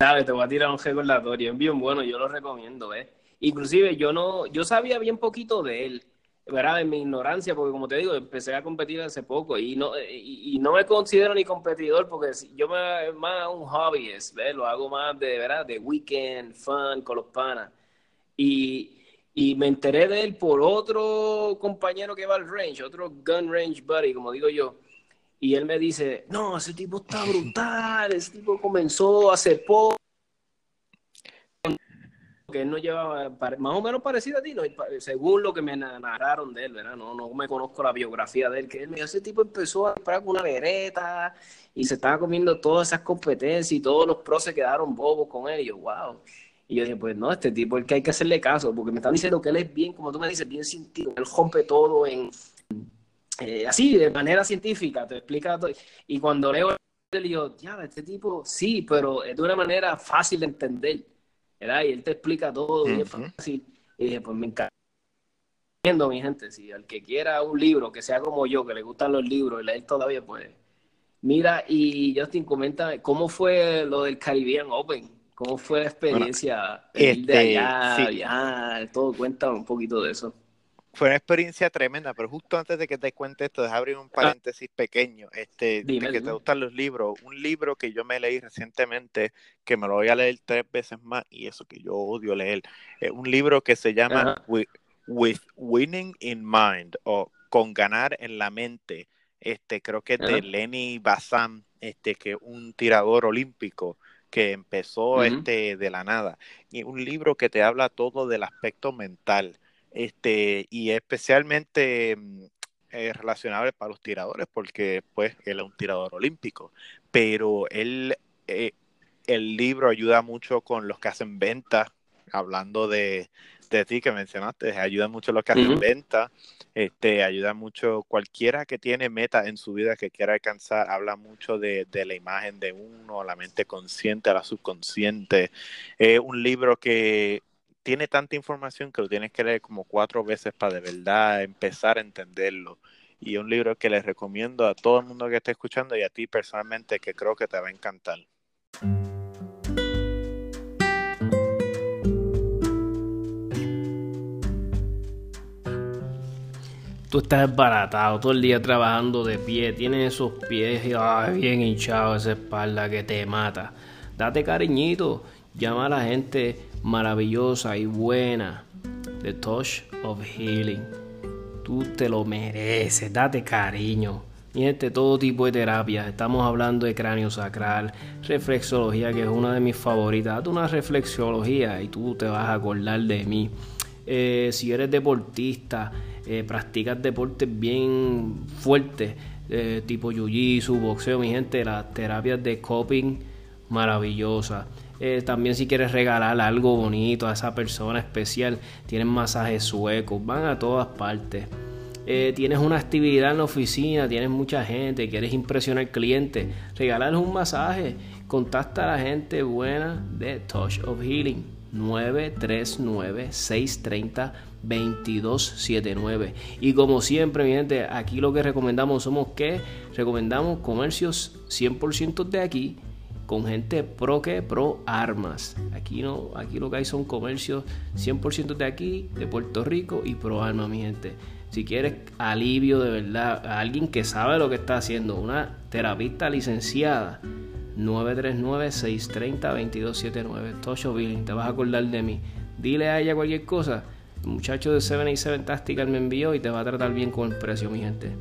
Sabes, te voy a tirar un recordatorio, es bien bueno, yo lo recomiendo, ¿eh? Inclusive yo no, yo sabía bien poquito de él, ¿verdad? En mi ignorancia, porque como te digo, empecé a competir hace poco y no, y, no me considero ni competidor porque yo me más un hobby, ¿ves? Lo hago más de, ¿verdad? De weekend, fun, con los panas. Y, y me enteré de él por otro compañero que va al range, otro gun range buddy, como digo yo. Y él me dice, no, ese tipo está brutal, ese tipo comenzó hace poco que él no llevaba, más o menos parecido a ti, ¿no? según lo que me narraron de él, ¿verdad? No, no me conozco la biografía de él, que él me ese tipo empezó a comprar una vereta y se estaba comiendo todas esas competencias y todos los pros se quedaron bobos con él, y yo, wow. Y yo dije, pues no, este tipo el que hay que hacerle caso, porque me están diciendo que él es bien, como tú me dices, bien científico, él rompe todo en, eh, así, de manera científica, te explica todo. Y cuando leo él, digo, ya, este tipo, sí, pero es de una manera fácil de entender y él te explica todo bien fácil. Y dije, pues me encanta. Mi gente, si al que quiera un libro que sea como yo, que le gustan los libros y leer todavía, pues mira. Y Justin, comenta cómo fue lo del Caribbean Open. ¿Cómo fue la experiencia de ir de este, allá, todo? cuenta un poquito de eso fue una experiencia tremenda, pero justo antes de que te cuente esto, deja abrir un ah. paréntesis pequeño, este, de que te gustan los libros. Un libro que yo me leí recientemente, que me lo voy a leer tres veces más, y eso que yo odio leer, es un libro que se llama With, Winning in Mind, o Con ganar en la mente. Este, creo que es de Lenny Bazan, este, que es un tirador olímpico que empezó este, de la nada. Y un libro que te habla todo del aspecto mental este, y especialmente mm, eh, relacionable para los tiradores, porque pues él es un tirador olímpico, pero él, eh, el libro ayuda mucho con los que hacen ventas, hablando de, de ti que mencionaste, ayuda mucho los que hacen venta, este, ayuda mucho cualquiera que tiene meta en su vida que quiera alcanzar, habla mucho de, de la imagen de uno, la mente consciente, la subconsciente. Es un libro que tiene tanta información que lo tienes que leer como cuatro veces para de verdad empezar a entenderlo. Y un libro que les recomiendo a todo el mundo que esté escuchando y a ti personalmente que creo que te va a encantar. tú estás desbaratado todo el día trabajando de pie, tienes esos pies bien hinchados, esa espalda que te mata. Date cariñito, llama a la gente maravillosa y buena de Touch of Healing. Tú te lo mereces, date cariño. Y este todo tipo de terapias. Estamos hablando de cráneo sacral, reflexología, que es una de mis favoritas. Date una reflexología y tú te vas a acordar de mí. Eh, si eres deportista, eh, practicas deportes bien fuertes, eh, tipo jiu-jitsu, boxeo, mi gente, las terapias de coping maravillosas. Eh, también si quieres regalar algo bonito a esa persona especial, tienen masajes suecos, van a todas partes. tienes una actividad en la oficina, tienes mucha gente, quieres impresionar al cliente, regalarles un masaje, contacta a la gente buena de Touch of Healing 939 630 2279. Y como siempre, mi gente, aquí lo que recomendamos somos que recomendamos comercios 100% de aquí con gente pro que pro armas. Aquí no, aquí lo que hay son comercios 100% de aquí, de Puerto Rico y pro armas, mi gente. Si quieres alivio de verdad, alguien que sabe lo que está haciendo, una terapista licenciada, 939-630-2279, Tosho Billing, te vas a acordar de mí. Dile a ella cualquier cosa el muchacho de 787 Tactical me envió y te va a tratar bien con el precio, mi gente.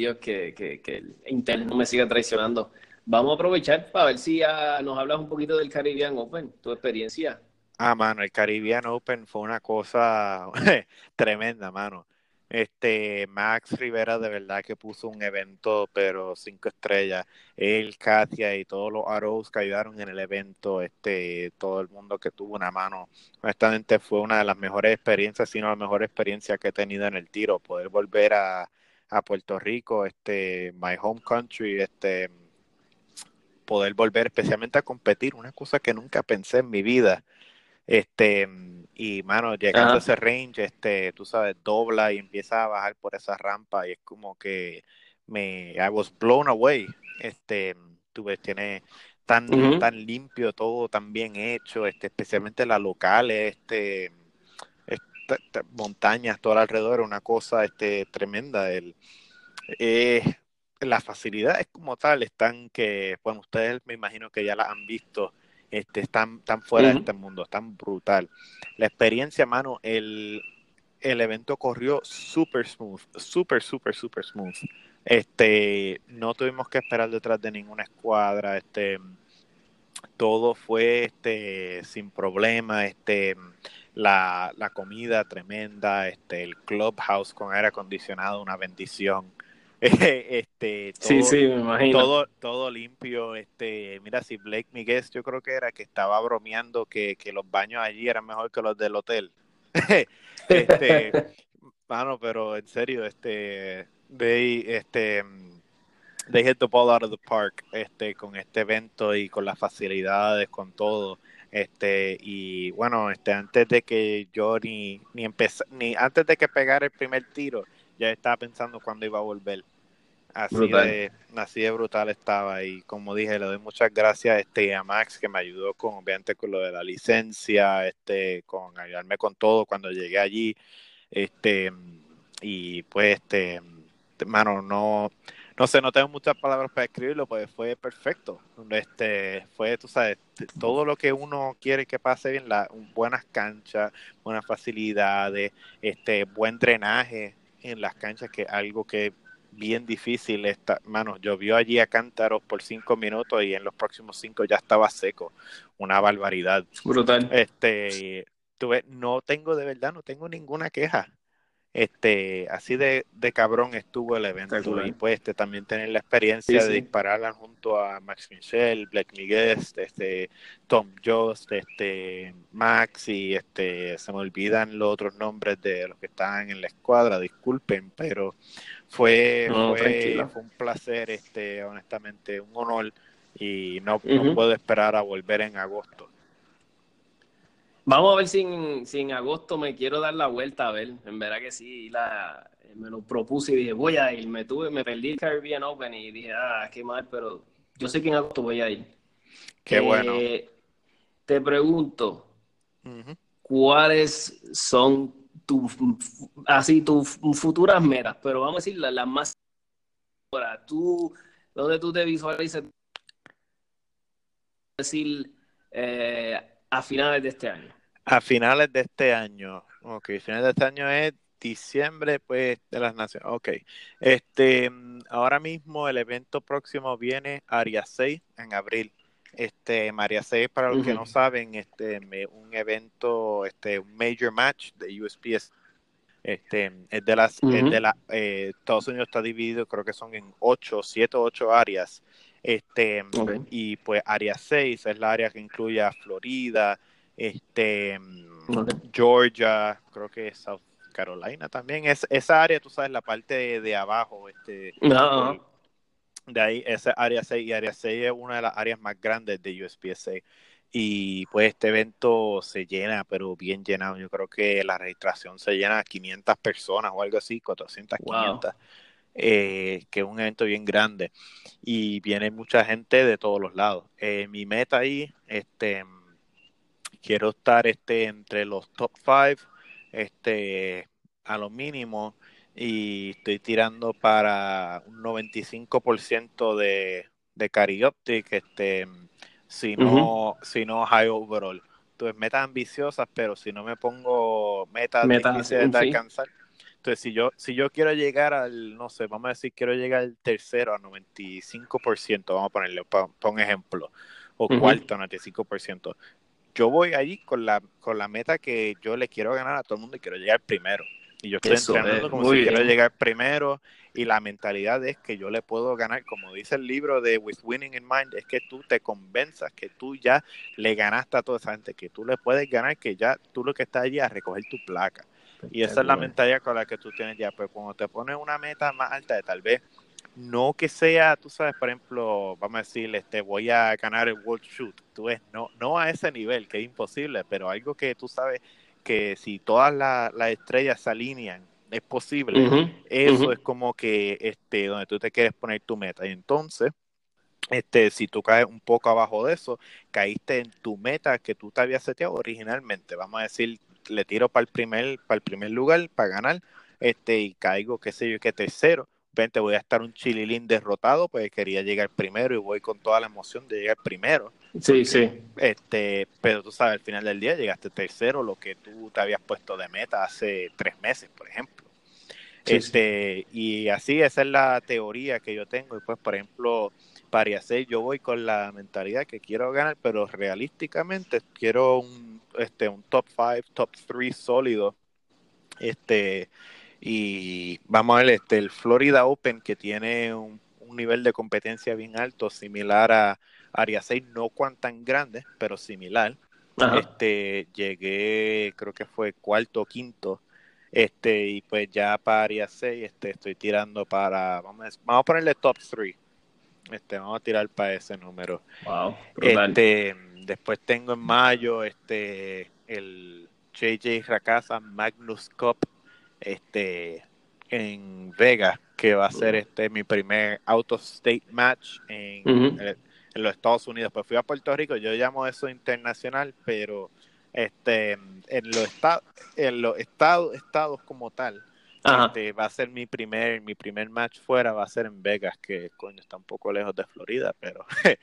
Dios que, que, que el Internet no me siga traicionando. Vamos a aprovechar para ver si nos hablas un poquito del Caribbean Open, tu experiencia. Ah, mano, el Caribbean Open fue una cosa (laughs) tremenda, mano. Este, Max Rivera de verdad que puso un evento, pero cinco estrellas. Él, Katia y todos los Arrows que ayudaron en el evento, este, todo el mundo que tuvo una mano. Honestamente fue una de las mejores experiencias, sino la mejor experiencia que he tenido en el tiro. Poder volver a, a Puerto Rico, este, my home country, este, poder volver especialmente a competir, una cosa que nunca pensé en mi vida. Este, y mano, llegando a ese range, este, tú sabes, dobla y empieza a bajar por esa rampa y es como que me, I was blown away. Este, tú ves, tiene tan, tan limpio todo, tan bien hecho, este, especialmente las locales, este, montañas todo alrededor, una cosa, este, tremenda. El, eh, las facilidades como tal están que, bueno, ustedes me imagino que ya las han visto este, están, tan fuera de este mundo, tan brutal. La experiencia, mano, el, el evento corrió super smooth, super, super, super smooth. Este, no tuvimos que esperar detrás de ninguna escuadra, este, todo fue este, sin problema, este, la, la comida tremenda, este, el clubhouse con aire acondicionado, una bendición. (laughs) este, todo, sí, sí, me imagino. Todo, todo limpio. Este, mira, si Blake Miguel, yo creo que era que estaba bromeando que, que los baños allí eran mejor que los del hotel. (laughs) este, (laughs) mano, pero en serio, este, they, este, they hit the ball out of the park, este, con este evento y con las facilidades, con todo. Este, y bueno, este, antes de que yo ni, ni ni antes de que pegara el primer tiro, ya estaba pensando cuándo iba a volver. Así de, así de brutal estaba. Y como dije, le doy muchas gracias este, a Max que me ayudó con, obviamente, con lo de la licencia, este, con ayudarme con todo cuando llegué allí, este, y pues, este, hermano, no, no sé, no tengo muchas palabras para escribirlo, pues fue perfecto, este, fue, tú sabes, todo lo que uno quiere que pase bien, la, buenas canchas, buenas facilidades, este, buen drenaje, en las canchas, que algo que bien difícil. Está, mano, llovió allí a cántaros por cinco minutos y en los próximos cinco ya estaba seco. Una barbaridad. Brutal. Este, tuve, no tengo de verdad, no tengo ninguna queja. Este, así de, de cabrón estuvo el evento. Y pues este, también tener la experiencia de dispararla junto a Max Michel, Black Miguel, este, Tom Jost, este, Max y este, se me olvidan los otros nombres de los que estaban en la escuadra, disculpen, pero fue, fue, un placer, este, honestamente, un honor y no, no puedo esperar a volver en agosto. Vamos a ver si en, agosto me quiero dar la vuelta a ver. En verdad que sí, la, me lo propuse y dije, voy a ir. Me tuve, me perdí el Caribbean Open y dije, ah, qué mal, pero yo sé que en agosto voy a ir. Qué eh, bueno. Te pregunto, ¿cuáles son tus así tus futuras metas? Pero vamos a decir las, más ahora, tú, ¿dónde tú te visualizas decir eh, a finales de este año. A finales de este año. Ok, finales de este año es diciembre, pues, de las naciones. Ok. Este, ahora mismo el evento próximo viene Aria 6 en abril. Este, María 6, para los que no saben, este, un evento, este, un major match de USPS. Este, es de las, de la, eh, Estados Unidos está dividido, creo que son en 8, 7 o 8 áreas este, Y pues área 6 es la área que incluye a Florida, este, Georgia, creo que South Carolina también. Es, esa área, tú sabes, la parte de, abajo. Este, De ahí, esa área 6 y área 6 es una de las áreas más grandes de USPSA. Y pues este evento se llena, pero bien llenado. Yo creo que la registración se llena a 500 personas o algo así, 400, 500 eh, que es un evento bien grande y viene mucha gente de todos los lados. Eh, mi meta ahí, este, quiero estar este, entre los top 5, este, a lo mínimo, y estoy tirando para un 95% de, de Carioptic, este, si no, si no high overall. Entonces, metas ambiciosas, pero si no me pongo metas, metas de alcanzar, entonces, si yo, si yo quiero llegar al, no sé, vamos a decir, quiero llegar al tercero a 95%, vamos a ponerle, por ejemplo, o cuarto a 95%, yo voy allí con la, con la meta que yo le quiero ganar a todo el mundo y quiero llegar primero. Y yo estoy entrenando como si quiero llegar primero y la mentalidad es que yo le puedo ganar, como dice el libro de With Winning in Mind, es que tú te convenzas que tú ya le ganaste a toda esa gente, que tú le puedes ganar, que ya tú lo que estás allí a recoger tu placa. Y esa es la mentalidad con la que tú tienes ya. Pues cuando te pones una meta más alta, de tal vez no que sea, tú sabes, por ejemplo, vamos a decir, este, voy a ganar el World Shoot. Tú ves, no, no a ese nivel, que es imposible, pero algo que tú sabes que si todas las estrellas se alinean, es posible. Eso es como que este, donde tú te quieres poner tu meta. Y entonces, este, si tú caes un poco abajo de eso, caíste en tu meta que tú te habías seteado originalmente. Vamos a decir, le tiro para el primer, para el primer lugar, para ganar, este, y caigo, qué sé yo, que tercero. Vente, voy a estar un chililín derrotado, pues quería llegar primero y voy con toda la emoción de llegar primero. Sí, sí. Este, pero tú sabes, al final del día llegaste tercero, lo que tú te habías puesto de meta hace tres meses, por ejemplo. este, y así esa es la teoría que yo tengo. Y pues, por ejemplo, para hacer, yo voy con la mentalidad que quiero ganar, pero realísticamente quiero un este, un top 5, top 3 sólido. Este, y vamos a ver este, el Florida Open que tiene un, nivel de competencia bien alto, similar a Área 6, no cuan tan grande, pero similar. Este, llegué, creo que fue cuarto o quinto. Este, y pues ya para Área 6, este, estoy tirando para, vamos a, vamos a ponerle top 3. Este, vamos a tirar para ese número. Wow. Este, Después tengo en mayo este el JJ Rakasa Magnus Cup este en Vegas, que va a ser este mi primer out of state match en, los Estados Unidos. Pues fui a Puerto Rico, yo llamo eso internacional, pero este en los estados en los estados estados como tal este, va a ser mi primer mi primer match fuera va a ser en Vegas que coño está un poco lejos de Florida pero (laughs)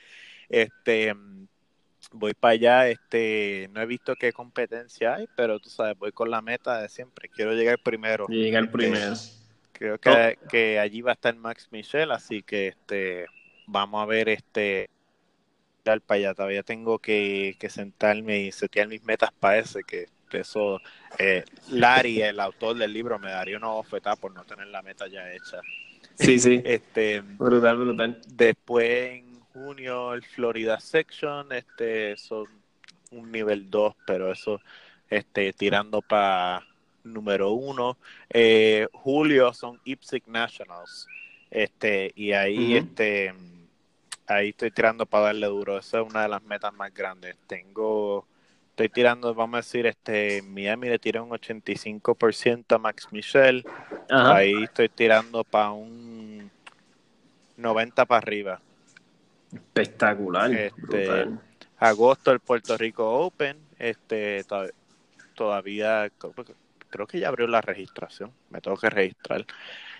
este voy para allá, este, no he visto qué competencia hay, pero tú sabes, voy con la meta de siempre, quiero llegar primero. Llegar este, primero. creo que, que, allí va a estar Max Michel, así que este, vamos a ver este para allá, todavía tengo que, que sentarme y setear mis metas para ese, que eso, eh, Larry, el autor del libro, me daría una bofetada por no tener la meta ya hecha. Sí, sí. este, brutal, brutal. Después en junio el Florida Section, este, son un nivel 2, pero eso, este, tirando para número uno. Eh, julio son Ipsic Nationals. Este, y ahí, este, ahí estoy tirando para darle duro. Esa es una de las metas más grandes. Tengo, estoy tirando, vamos a decir, este, Miami le tiré un 85% a Max Michel. Ahí estoy tirando para un 90 para arriba. Espectacular. Este, agosto el Puerto Rico Open. Este, todavía creo que ya abrió la registración. Me tengo que registrar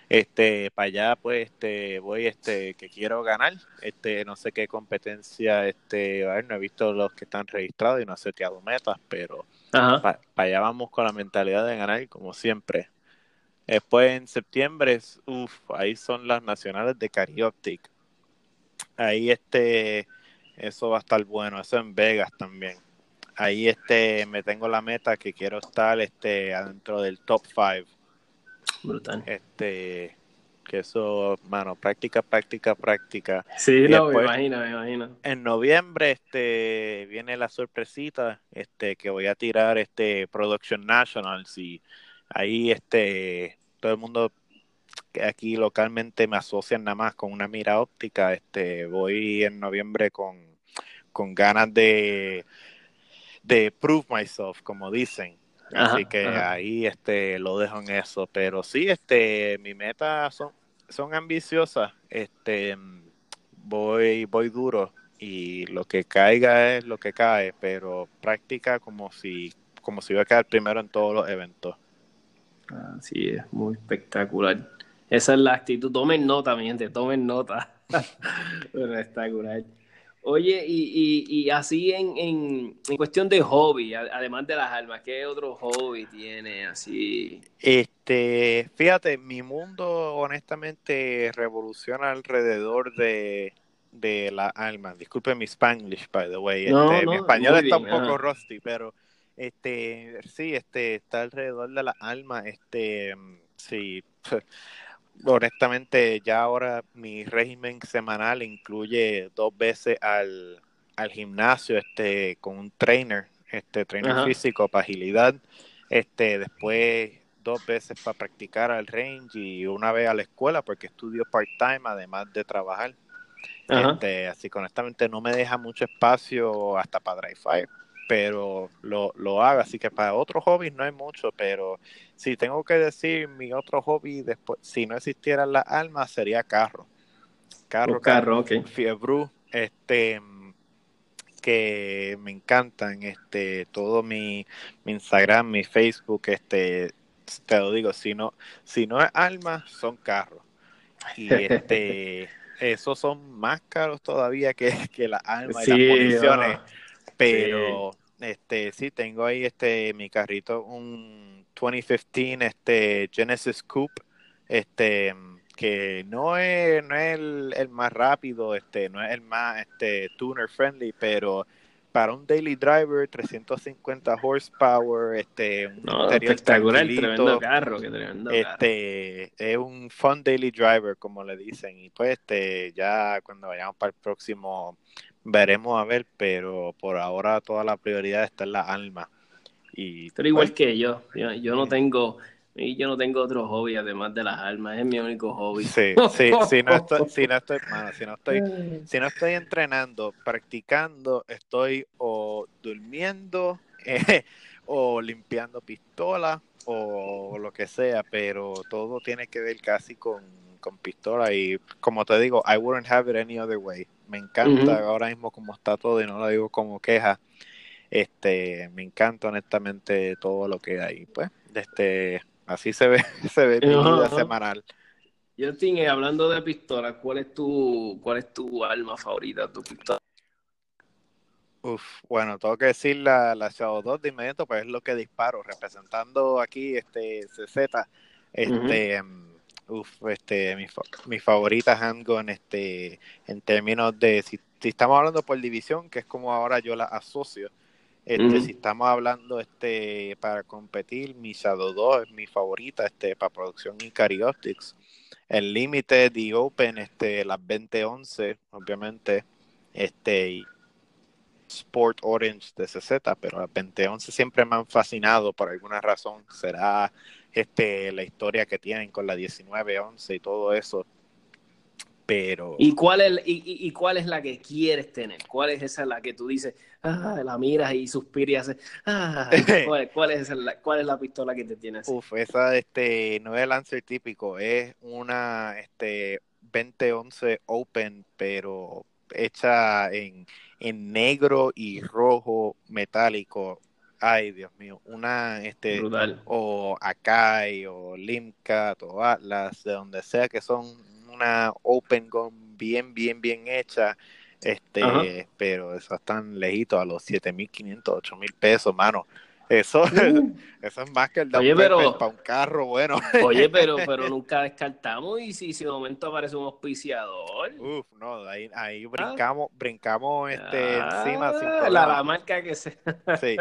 este para allá pues este voy este que quiero ganar este no sé qué competencia este a ver no he visto los que están registrados y no he seteado metas pero para allá vamos con la mentalidad de ganar como siempre después en septiembre uff ahí son las nacionales de Carioptic ahí este eso va a estar bueno eso en Vegas también ahí este me tengo la meta que quiero estar este adentro del top 5 Brutal. Este, que eso, mano, práctica, práctica, práctica. Sí, no, me imagino, me imagino. En noviembre, este, viene la sorpresita, este, que voy a tirar, este, Production Nationals y ahí, este, todo el mundo aquí localmente me asocian nada más con una mira óptica, este, voy en noviembre con, con ganas de, de prove myself, como dicen. Así que ahí este lo dejo en eso. Pero sí, este, mi meta son, son ambiciosas. Este voy, voy duro y lo que caiga es lo que cae, pero práctica como si, como si iba a quedar primero en todos los eventos. Así es, muy espectacular. Esa es la actitud. Tomen nota, mi gente, tomen nota. (laughs) espectacular. Oye, y, y, así en, en, cuestión de hobby, además de las almas, ¿qué otro hobby tiene así? Este, fíjate, mi mundo honestamente revoluciona alrededor de, de las almas. Disculpe mi Spanglish, by the way. Este, mi español está un poco rusty, pero este, sí, este, está alrededor de las almas. Este, sí. (laughs) honestamente ya ahora mi régimen semanal incluye dos veces al, gimnasio este con un trainer este trainer físico para agilidad. Este después dos veces para practicar al range y una vez a la escuela porque estudio part time además de trabajar. Este, así que honestamente no me deja mucho espacio hasta para drive fire pero lo, lo hago. Así que para otros hobbies no hay mucho, pero si tengo que decir mi otro hobby después, si no existieran las almas, sería carro. Carro, carro, ok. Fiebre, este que me encantan, este, todo mi, mi Instagram, mi Facebook, este, te lo digo, si no, si no es alma, son carros. Y (laughs) este, esos son más caros todavía que, que las almas y las municiones. Pero este sí tengo ahí este mi carrito un 2015 este Genesis Coupe este que no es, no es el, más rápido, este, no es el más este, tuner friendly, pero para un daily driver, 350 horsepower, este, un espectacular, tremendo carro, que tremendo este, es un fun daily driver, como le dicen, y pues este, ya cuando vayamos para el próximo veremos a ver, pero por ahora toda la prioridad está en la alma. Y, pero igual pues, que yo, yo, no tengo yo no tengo otro hobby además de las almas, es mi único hobby. Sí, sí, si no estoy, si no estoy, si no estoy, si no estoy entrenando, practicando, estoy o durmiendo eh, (laughs) o limpiando pistolas o lo que sea, pero todo tiene que ver casi con, con pistola y como te digo, I wouldn't have it any other way me encanta ahora mismo como está todo y no lo digo como queja. Este, me encanta honestamente todo lo que hay. Pues, este, así se ve, (laughs) se ve mi vida semanal. Justin, eh, hablando de pistolas, ¿cuál es tu, cuál es tu arma favorita, tu pistola? Uf, bueno, tengo que decir la, la Shadow 2 de inmediato, pues es lo que disparo, representando aquí este CZ, este, Uf, este, mi, mi favorita handgun, este, en términos de, si, estamos hablando por división, que es como ahora yo la asocio, Este, Si estamos hablando este para competir, mi Shadow 2 es mi favorita este, para producción Incari Optics. El Limited y Open, este, las 2011, obviamente, este, y Sport Orange de CZ, pero las 2011 siempre me han fascinado por alguna razón. Será este, la historia que tienen con la 1911 y todo eso pero... ¿Y cuál, es, y, cuál es la que quieres tener? ¿Cuál es esa la que tú dices, ah, la miras y suspiras y haces, ah, (laughs) ¿cuál, es la, ¿cuál es la pistola que te tienes? Uf, esa este, no es el Lancer típico, es una este, 2011 Open, pero hecha en, en negro y rojo metálico. Ay, Dios mío, una, este, o Akai, o Limcat, o Atlas, de donde sea que son una open gun bien, bien, bien hecha. Este, pero eso están lejitos a los 7.500, 8.000 pesos, mano. Eso, (laughs) uh. (laughs) eso es más que el de para un carro bueno. (laughs) Oye, pero, pero nunca descartamos y si, si de momento aparece un auspiciador. Uf, no, ahí, ahí ah. brincamos, brincamos este encima ah, la, marca que sea. Sí.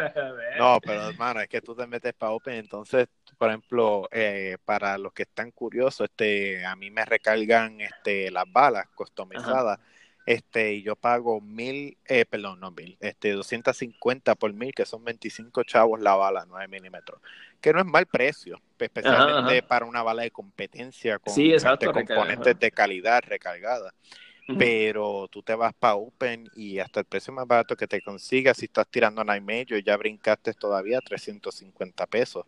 no, pero hermano, es que tú te metes para Open, entonces por ejemplo, eh, para los que están curiosos, este, a mí me recargan este, las balas customizadas. Este, y yo pago mil, eh, perdón, no mil, este, 250 por mil, que son 25 chavos la bala, 9 milímetros, que no es mal precio, especialmente para una bala de competencia con este, componentes de calidad recargada. Pero tú te vas para Open y hasta el precio más barato que te consigas, si estás tirando Night Major, ya brincaste todavía 350 pesos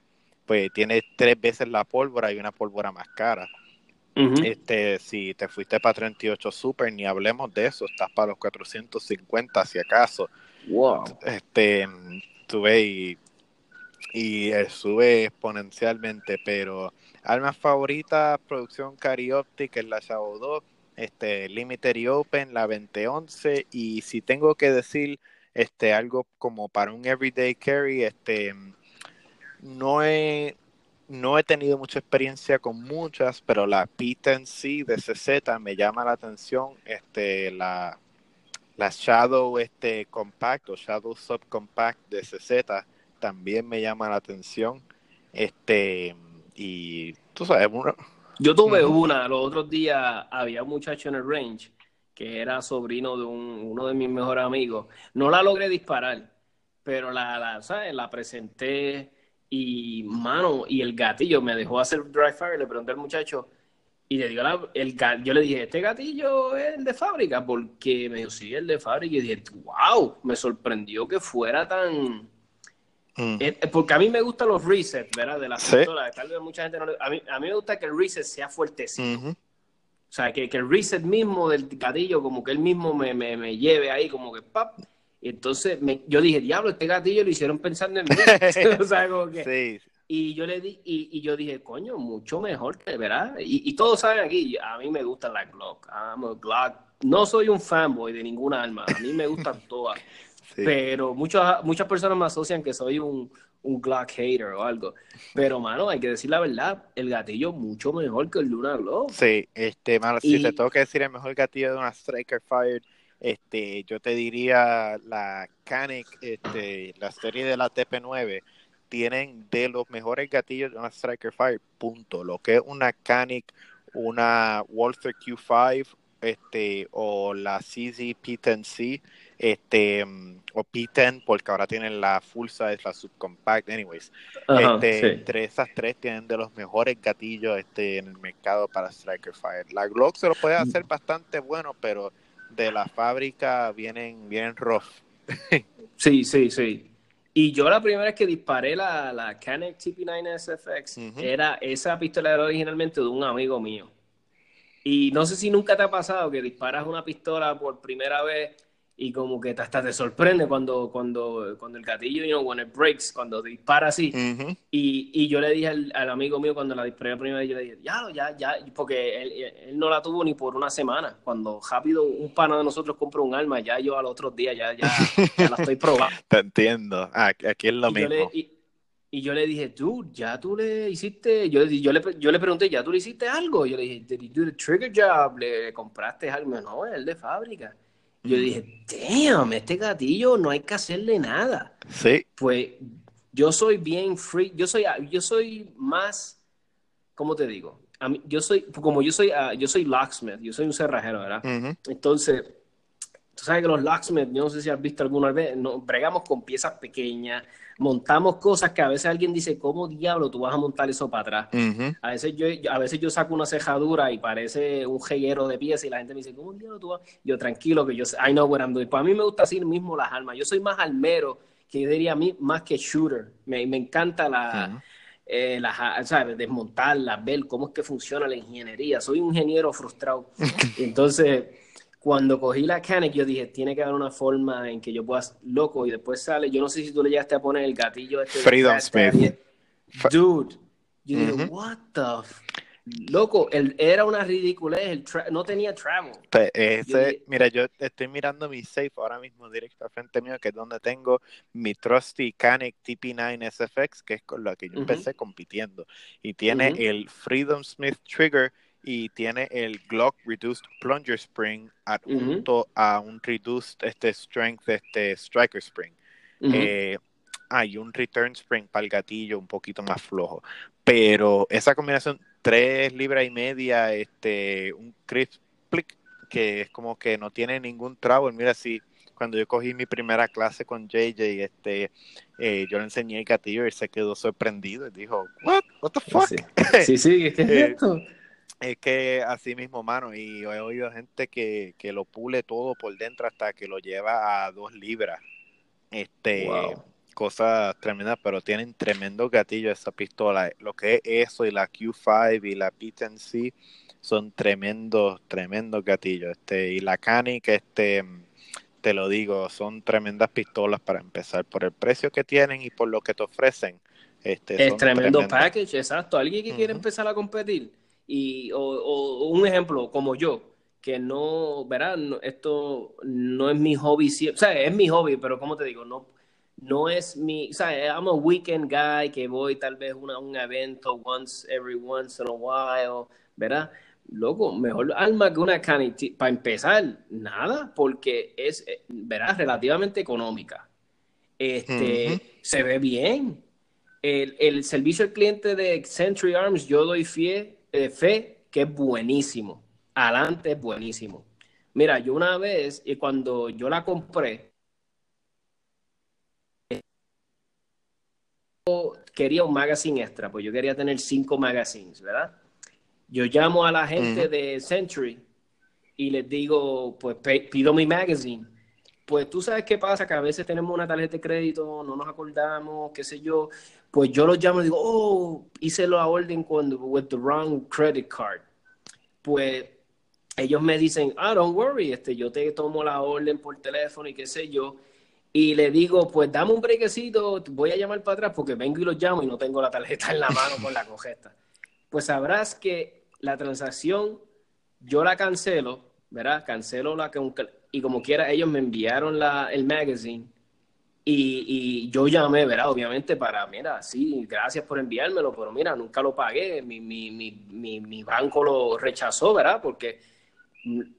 pues tiene tres veces la pólvora y una pólvora más cara. Este, si te fuiste para 38 Super, ni hablemos de eso, estás para los 450 si acaso. Wow. Este, sube y, y eh, sube exponencialmente, pero armas favoritas, producción Carioptic, es la Shadow 2, este, Limited y Open, la 2011, y si tengo que decir este, algo como para un everyday carry, este, no he, no he tenido mucha experiencia con muchas, pero la P10C de CZ me llama la atención. Este, la, la Shadow este, Compact o Shadow Subcompact de CZ también me llama la atención. Este, y tú sabes, Yo tuve una, los otros días había un muchacho en el range que era sobrino de un, uno de mis mejores amigos. No la logré disparar, pero la, la, ¿sabes? la presenté y, mano, y el gatillo me dejó hacer dry fire. Le pregunté al muchacho y le digo, el, yo le dije, ¿este gatillo es el de fábrica? Porque me dijo, sí, el de fábrica. Y dije, wow, me sorprendió que fuera tan. Mm. Eh, eh, porque a mí me gustan los resets, ¿verdad? De las pistolas. Tal vez mucha gente no a, mí, a mí me gusta que el reset sea fuertecito. O sea, que, que, el reset mismo del gatillo, como que él mismo me, me, me lleve ahí, como que pap. Y entonces me, yo dije, diablo, este gatillo lo hicieron pensando en mí. (laughs) (laughs) o sea, como que, sí. Y yo le di, y, y, yo dije, coño, mucho mejor que, ¿verdad? Y, y, todos saben aquí, a mí me gusta la Glock. I'm a Glock. No soy un fanboy de ninguna arma, a mí me gustan (laughs) todas. Pero muchas, muchas personas me asocian que soy un, un Glock hater o algo. Pero, mano, hay que decir la verdad, el gatillo mucho mejor que el de una Glock. Sí, este, mano, si te tengo que decir el mejor gatillo de una Striker Fire este, yo te diría la Canic, este, la serie de la TP9, tienen de los mejores gatillos de una Striker Fire, punto. Lo que es una Canic, una Walther Q5, este, o la CZ P10C, este, o P10, porque ahora tienen la full size, la subcompact, anyways. este, Entre esas tres tienen de los mejores gatillos este, en el mercado para Striker Fire. La Glock se lo puede hacer mm. bastante bueno, pero de la fábrica vienen, bien rough. (laughs) sí, sí, sí. Y yo la primera vez que disparé la, la Canon TP9 SFX, era esa pistola era originalmente de un amigo mío. Y no sé si nunca te ha pasado que disparas una pistola por primera vez y como que hasta te sorprende cuando, cuando, cuando el gatillo, you know, when it breaks, cuando dispara así. y, y, yo le dije al, amigo mío cuando la disparé la primera vez, yo le dije, ya, ya, ya, porque él, él, no la tuvo ni por una semana. Cuando rápido un pana de nosotros compró un arma, ya yo al otro día ya, ya, ya la estoy probando. (laughs) Te entiendo. Ah, aquí es lo mismo. y, yo le dije, tú, ya tú le hiciste, yo, yo, le, yo le pregunté, ¿ya tú le hiciste algo? Yo le dije, ¿did you do the trigger job? ¿Le compraste algo? No, es el de fábrica. Yo dije, damn, este gatillo no hay que hacerle nada. Sí. Pues yo soy bien free, yo soy, yo soy más, ¿cómo te digo? A mí, yo soy, como yo soy, uh, yo soy locksmith, yo soy un cerrajero, ¿verdad? Entonces, tú sabes que los locksmith, yo no sé si has visto alguna vez, no, bregamos con piezas pequeñas, montamos cosas que a veces alguien dice, ¿cómo diablo tú vas a montar eso para atrás? a, veces yo, a veces yo saco una cejadura y parece un jeguero de piezas y la gente me dice, ¿cómo diablo tú vas? Yo tranquilo que yo, I know what I'm doing. Pues a mí me gusta así mismo las armas. Yo soy más almero que yo diría a mí más que shooter. Me, me encanta la... Eh, desmontarla, ver cómo es que funciona la ingeniería. Soy un ingeniero frustrado. (laughs) Entonces, cuando cogí la Canic, yo dije, tiene que haber una forma en que yo pueda, loco, y después sale, yo no sé si tú le llegaste a poner el gatillo este. Freedom Smith. Dude, yo dije, what the Loco, él era una ridiculez, no tenía travel. Ese, mira, yo estoy mirando mi safe ahora mismo directo al frente mío, que es donde tengo mi trusty Canic TP9 SFX, que es con la que yo empecé compitiendo. Y tiene el Freedom Smith Trigger y tiene el Glock Reduced Plunger Spring adjunto a un Reduced este, Strength este, Striker Spring. Eh, hay un Return Spring para el gatillo un poquito más flojo. Pero esa combinación, tres libras y media, este, un crisp que es como que no tiene ningún travel. Mira, si cuando yo cogí mi primera clase con JJ, este, eh, yo le enseñé el gatillo y se quedó sorprendido y dijo, what, what the fuck? (laughs) Sí, sí, ¿qué es eh, esto? Es que así mismo, mano, y he oído gente que, que lo pule todo por dentro hasta que lo lleva a dos libras. Este, cosas tremendas, pero tienen tremendo gatillo esa pistola. Lo que es eso y la Q5 y la P10C son tremendos, tremendos gatillos. Este, y la Cani, que este, te lo digo, son tremendas pistolas para empezar por el precio que tienen y por lo que te ofrecen. Este, es tremendo package, exacto. Alguien que quiere empezar a competir y o, un ejemplo como yo que no, verán, esto no es mi hobby, o sea, es mi hobby, pero como te digo, no, no es mi, o sea, I'm a weekend guy que voy tal vez a un evento once every once in a while, ¿verdad? Loco, mejor alma que una canita, para empezar, nada, porque es, ¿verdad? Relativamente económica. Este, se ve bien. El, el, servicio al cliente de Century Arms, yo doy fe, eh, fe que es buenísimo. Adelante es buenísimo. Mira, yo una vez, y cuando yo la compré, quería un magazine extra, pues yo quería tener cinco magazines, ¿verdad? Yo llamo a la gente de Century y les digo, pues pido mi magazine. Pues tú sabes qué pasa, que a veces tenemos una tarjeta de crédito, no nos acordamos, qué sé yo. Pues yo los llamo y digo, oh, hice la orden cuando, with the wrong credit card. Pues ellos me dicen, ah, don't worry, este, yo te tomo la orden por teléfono y qué sé yo y le digo, pues dame un brequecito, voy a llamar para atrás porque vengo y lo llamo y no tengo la tarjeta en la mano con la cogesta. Pues sabrás que la transacción yo la cancelo, ¿verdad? Cancelo la y como quiera ellos me enviaron la, el magazine y, y, yo llamé, ¿verdad? Obviamente para, mira, sí, gracias por enviármelo, pero mira, nunca lo pagué, mi, mi, mi, mi banco lo rechazó, ¿verdad? Porque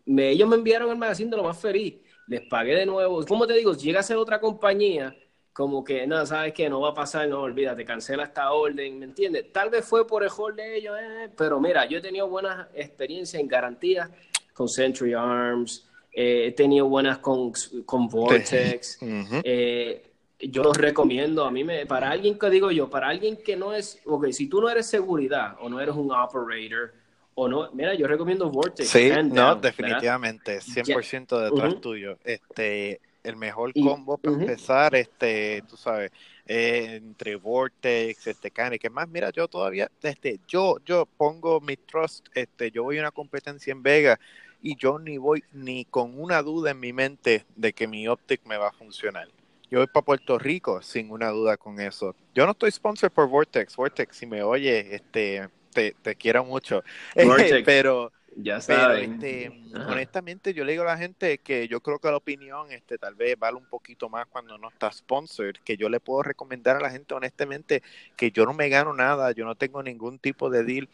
me, ellos me enviaron el magazine de lo más feliz les pagué de nuevo. Como te digo, llega a ser otra compañía, como que, no, sabes que no va a pasar, no, olvídate, cancela esta orden, ¿me entiendes? Tal vez fue por hold de ellos, eh, pero mira, yo he tenido buenas experiencias en garantías con Century Arms, eh, he tenido buenas con, con Vortex. Eh, yo los recomiendo, a mí me, para alguien que digo yo, para alguien que no es, ok, si tú no eres seguridad o no eres un operator, o no, mira, yo recomiendo Vortex. Sí, no, definitivamente, 100% detrás tuyo. Este, el mejor combo para empezar, este, tú sabes, entre Vortex, este, Cani, que más, mira, yo todavía, este, yo, yo pongo mi trust, este, yo voy a una competencia en Vega y yo ni voy ni con una duda en mi mente de que mi Optic me va a funcionar. Yo voy para Puerto Rico sin una duda con eso. Yo no estoy sponsor por Vortex. Vortex, si me oye, este, te, quiero mucho. (laughs) pero ya saben. Este, honestamente, yo le digo a la gente que yo creo que la opinión este, tal vez vale un poquito más cuando no está sponsored, que yo le puedo recomendar a la gente honestamente que yo no me gano nada, yo no tengo ningún tipo de deal.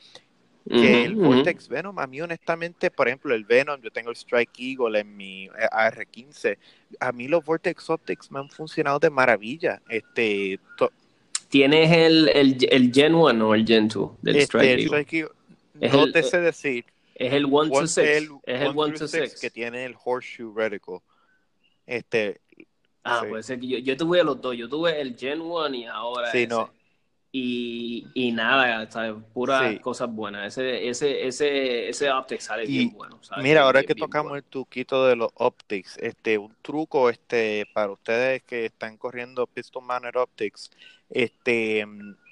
Que el Vortex Venom, a mí honestamente, por ejemplo, el Venom, yo tengo el Strike Eagle en mi eh, AR-15, a mí los Vortex Optics me han funcionado de maravilla. Este, ¿Tienes el, el, el, Gen 1 o el Gen 2 del este, Strike Eagle? no te sé decir. Es el 1 to 6. Es el 1 to 6 que tiene el Horseshoe Reticle. Este, ah, puede ser que yo, yo tuve los dos. Yo tuve el Gen 1 y ahora. Sí, ese. no y, y nada, ¿sabes? Puras cosas buenas. Ese, ese, ese, ese optics sale bien bueno. Mira, ahora que tocamos el truquito de los optics, este, un truco este, para ustedes que están corriendo Piston Manner Optics, este,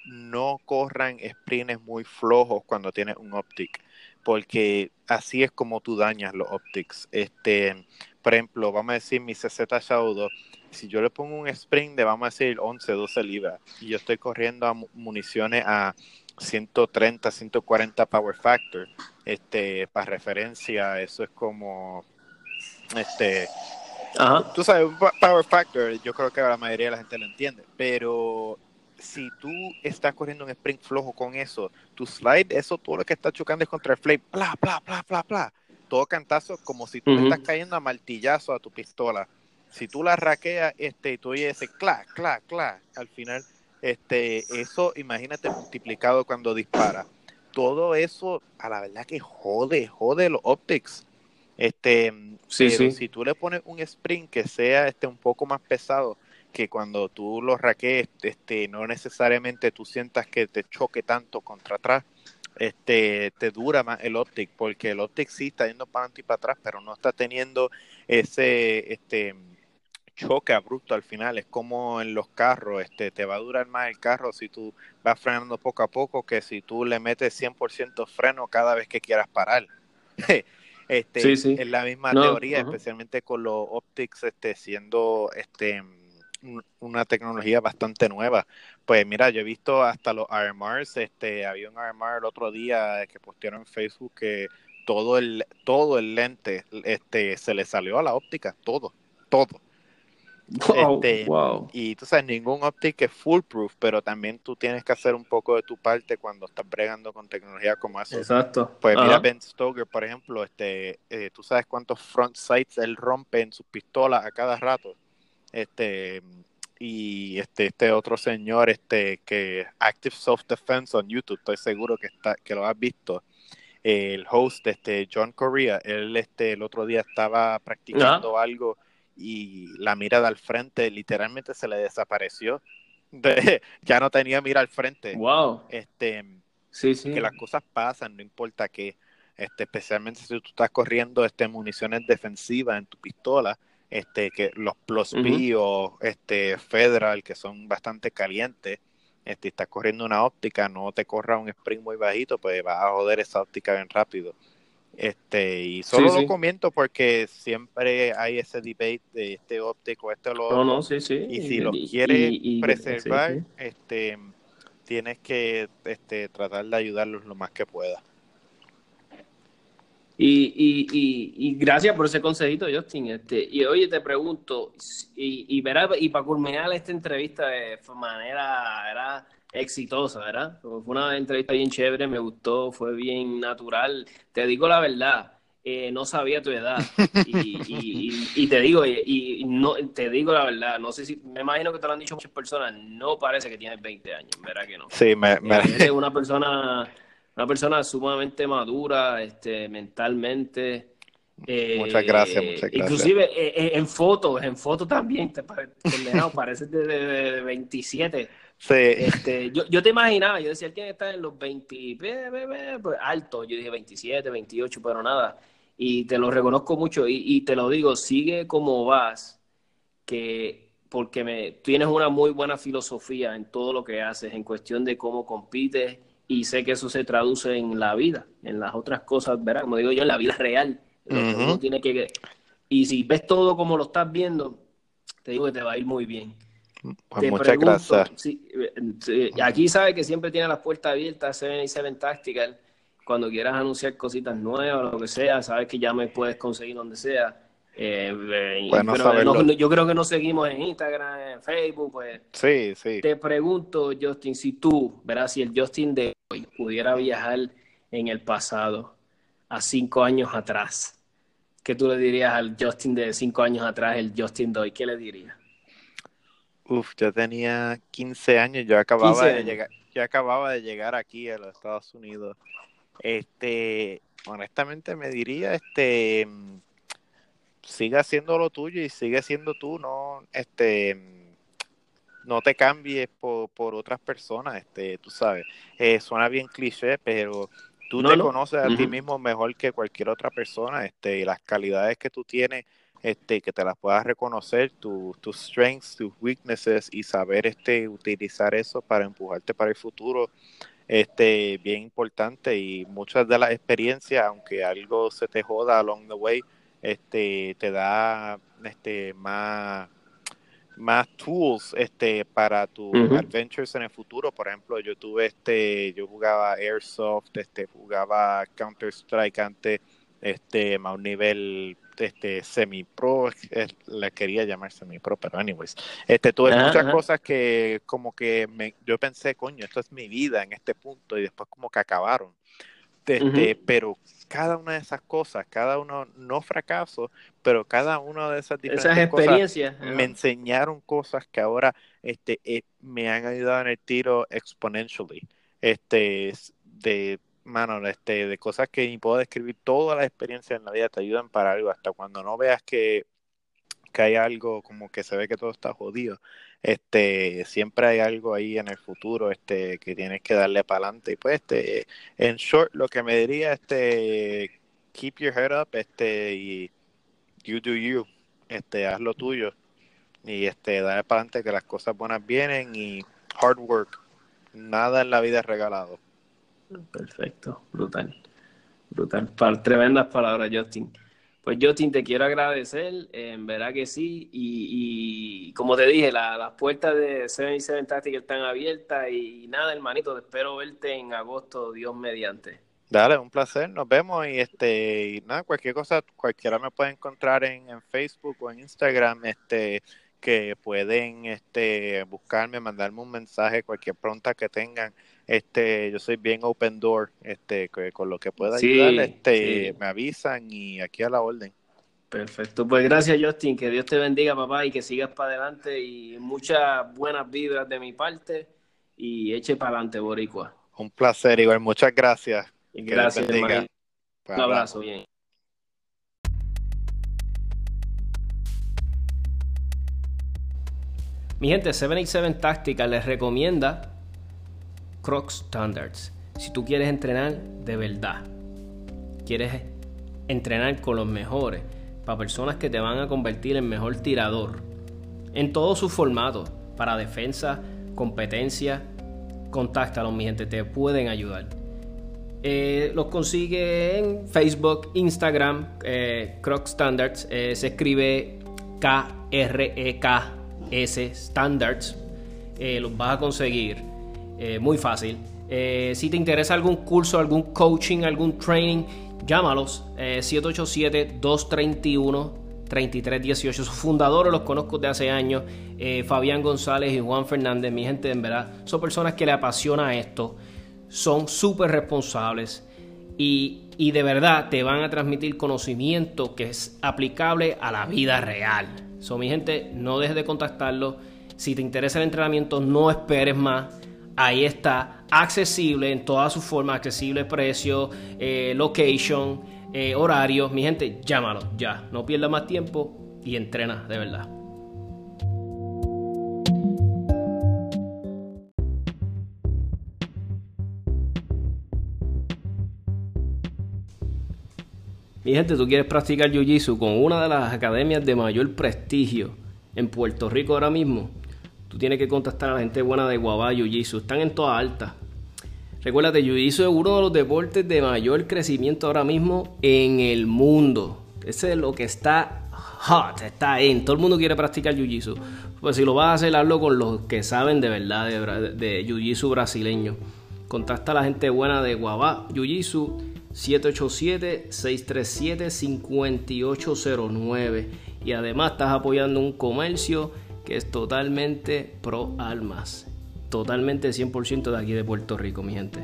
no corran sprints muy flojos cuando tienes un optic, porque así es como tú dañas los optics. Este, por ejemplo, vamos a decir mi CZ Shadow 2 si yo le pongo un sprint de, vamos a decir, 11, 12 libras, y yo estoy corriendo a municiones a 130, 140 power factor, este, para referencia, eso es como, este, tú sabes, power factor, yo creo que la mayoría de la gente lo entiende, pero si tú estás corriendo un sprint flojo con eso, tu slide, eso todo lo que está chocando es contra el flame, bla, bla, bla, bla, bla, todo cantazo como si tú estás cayendo a martillazo a tu pistola si tú la raqueas este, y tú oyes ese clac, clac, clac, al final, este, eso imagínate multiplicado cuando dispara. Todo eso, a la verdad que jode, jode los optics. Este, sí, pero si tú le pones un sprint que sea este un poco más pesado, que cuando tú lo raquees, este, no necesariamente tú sientas que te choque tanto contra atrás, este, te dura más el optic, porque el optic sí está yendo para adelante y para atrás, pero no está teniendo ese, este, choque abrupto al final. Es como en los carros, este, te va a durar más el carro si tú vas frenando poco a poco que si tú le metes 100% freno cada vez que quieras parar. (laughs) este, Es la misma teoría, especialmente con los optics este, siendo este, una tecnología bastante nueva. Pues mira, yo he visto hasta los RMRs, este, había un RMR el otro día que postearon en Facebook que todo el, todo el lente este, se le salió a la óptica, todo, todo. Este, y tú sabes, ningún optic es foolproof, pero también tú tienes que hacer un poco de tu parte cuando estás bregando con tecnología como esa. Exacto. Pues mira, Ben Stoker, por ejemplo, este, eh, tú sabes cuántos front sights él rompe en sus pistolas a cada rato. Este, y este, este otro señor, este, que Active Self Defense on YouTube, estoy seguro que está, que lo has visto. el host, este, John Correa, él este, el otro día estaba practicando algo y la mirada al frente literalmente se le desapareció. (laughs) ya no tenía mira al frente. Wow. Este, sí, sí. Que las cosas pasan, no importa qué. Este, especialmente si tú estás corriendo este, municiones defensivas en tu pistola, este, que los Plus P o este, Federal, que son bastante calientes, este, estás corriendo una óptica, no te corra un sprint muy bajito, pues vas a joder esa óptica bien rápido. Este, y solo lo comento porque siempre hay ese debate de este óptico, este lo no, no, sí, sí. Y si lo quieres preservar, este tienes que este, tratar de ayudarlos lo más que pueda. Y, y, y, y, gracias por ese consejito, Justin. Este, y oye, te pregunto, y, y, verá, y para culminar esta entrevista de manera, ¿verdad? Exitosa, ¿verdad? Fue una entrevista bien chévere, me gustó, fue bien natural. Te digo la verdad, eh, no sabía tu edad. Y, te digo, y, no te digo la verdad, no sé si, me imagino que te lo han dicho muchas personas, no parece que tienes 20 años, ¿verdad que no? Sí, me, me... una persona, una persona sumamente madura, este, mentalmente. Eh, muchas gracias, muchas gracias. Inclusive eh, en fotos, en fotos también, te parece de, de, de 27. Este, yo, yo te imaginaba, yo decía, él tiene que estar en los 20, pues, alto, yo dije 27, 28, pero nada. Y te lo reconozco mucho y, te lo digo, sigue como vas, que porque me, tienes una muy buena filosofía en todo lo que haces, en cuestión de cómo compites y sé que eso se traduce en la vida, en las otras cosas, ¿verdad? Como digo yo, en la vida real. tiene que, y si ves todo como lo estás viendo, te digo que te va a ir muy bien. Pues muchas gracias. aquí sabe que siempre tiene las puertas abiertas, Seven y Seven Tactical. Cuando quieras anunciar cositas nuevas, lo que sea, sabes que ya me puedes conseguir donde sea. Eh, eh, yo creo que nos seguimos en Instagram, en Facebook, pues. Sí, sí. Te pregunto, Justin, si tú, verás, si el Justin de hoy pudiera viajar en el pasado, a cinco años atrás, ¿qué tú le dirías al Justin de cinco años atrás, el Justin de hoy? ¿Qué le dirías? Uf, yo tenía 15 años, yo acababa de llegar, yo acababa de llegar aquí a los Estados Unidos. Este, honestamente me diría, este, sigue haciendo lo tuyo y sigue siendo tú, no, este, no te cambies por, por otras personas, este, tú sabes. Eh, suena bien cliché, pero tú te conoces a ti mismo mejor que cualquier otra persona, este, y las calidades que tú tienes este, que te las puedas reconocer, tus strengths, tus weaknesses y saber este, utilizar eso para empujarte para el futuro, este, bien importante. Y muchas de las experiencias, aunque algo se te joda along the way, este, te da este, más más tools este para tus adventures en el futuro. Por ejemplo yo tuve este yo jugaba airsoft este jugaba counter strike antes este a un nivel este semi pro le quería llamar semi pro pero anyways. Este tuve muchas cosas que como que me, yo pensé coño esto es mi vida en este punto y después como que acabaron. Este, pero cada una de esas cosas cada uno no fracaso pero cada una de esas diferentes experiencias me enseñaron cosas que ahora este eh, me han ayudado en el tiro exponentially. Este de mano, este, de cosas que ni puedo describir, todas las experiencias en la vida te ayudan para algo, hasta cuando no veas que, que hay algo como que se ve que todo está jodido, este, siempre hay algo ahí en el futuro, este, que tienes que darle para adelante. Y pues, este, en short, lo que me diría, este, keep your head up, este, y you do you, este, haz lo tuyo, y este, dale para adelante que las cosas buenas vienen y hard work, nada en la vida es regalado. Perfecto, brutal. Brutal. tremendas palabras, Justin. Pues Justin, te quiero agradecer, en verdad que sí, y, como te dije, las puertas de 77 Tactical están abiertas y, nada, hermanito, espero verte en agosto, Dios mediante. Dale, un placer, nos vemos y este, y nada, cualquier cosa, cualquiera me puede encontrar en, en Facebook o en Instagram, este, que pueden este, buscarme, mandarme un mensaje, cualquier pregunta que tengan este yo soy bien open door este con lo que pueda ayudar este me avisan y aquí a la orden. Perfecto. Pues gracias Justin. Que Dios te bendiga papá y que sigas para adelante. Y muchas buenas vibras de mi parte. Y eche para adelante boricua. Un placer igual. Muchas gracias. Gracias un abrazo bien. Mi gente, 787 Táctica les recomienda Croc Standards. Si tú quieres entrenar de verdad, quieres entrenar con los mejores, para personas que te van a convertir en mejor tirador, en todos sus formatos, para defensa, competencia, contáctalos, mi gente, te pueden ayudar. Eh, los consigue en Facebook, Instagram, eh, Croc Standards, eh, se escribe K-R-E-K-S Standards, los vas a conseguir eh, muy fácil. Eh, si te interesa algún curso, algún coaching, algún training, llámalos. 787-231-3318. Sus fundadores los conozco de hace años. Eh, Fabián González y Juan Fernández. Mi gente, en verdad, son personas que le apasiona esto. Son súper responsables. Y, y de verdad te van a transmitir conocimiento que es aplicable a la vida real. So, mi gente, no dejes de contactarlo. Si te interesa el entrenamiento, no esperes más ahí está, accesible en todas sus formas, accesible precio, eh, location, eh, horario. Mi gente, llámalo ya, no pierda más tiempo y entrena de verdad. Mi gente, tú quieres practicar Jiu-Jitsu con una de las academias de mayor prestigio en Puerto Rico ahora mismo Tú tienes que contactar a la gente buena de Guabá, Jiu-Jitsu. Están en toda alta. Recuérdate, Jiu-Jitsu es uno de los deportes de mayor crecimiento ahora mismo en el mundo. Ese es lo que está hot, está en. Todo el mundo quiere practicar Jiu-Jitsu. Pues si lo vas a hacer, hazlo con los que saben de verdad de, de Jiu-Jitsu brasileño. Contacta a la gente buena de Guabá, Jiu-Jitsu. 787-637-5809. Y además estás apoyando un comercio que es totalmente pro almas, totalmente 100% de aquí de Puerto Rico, mi gente.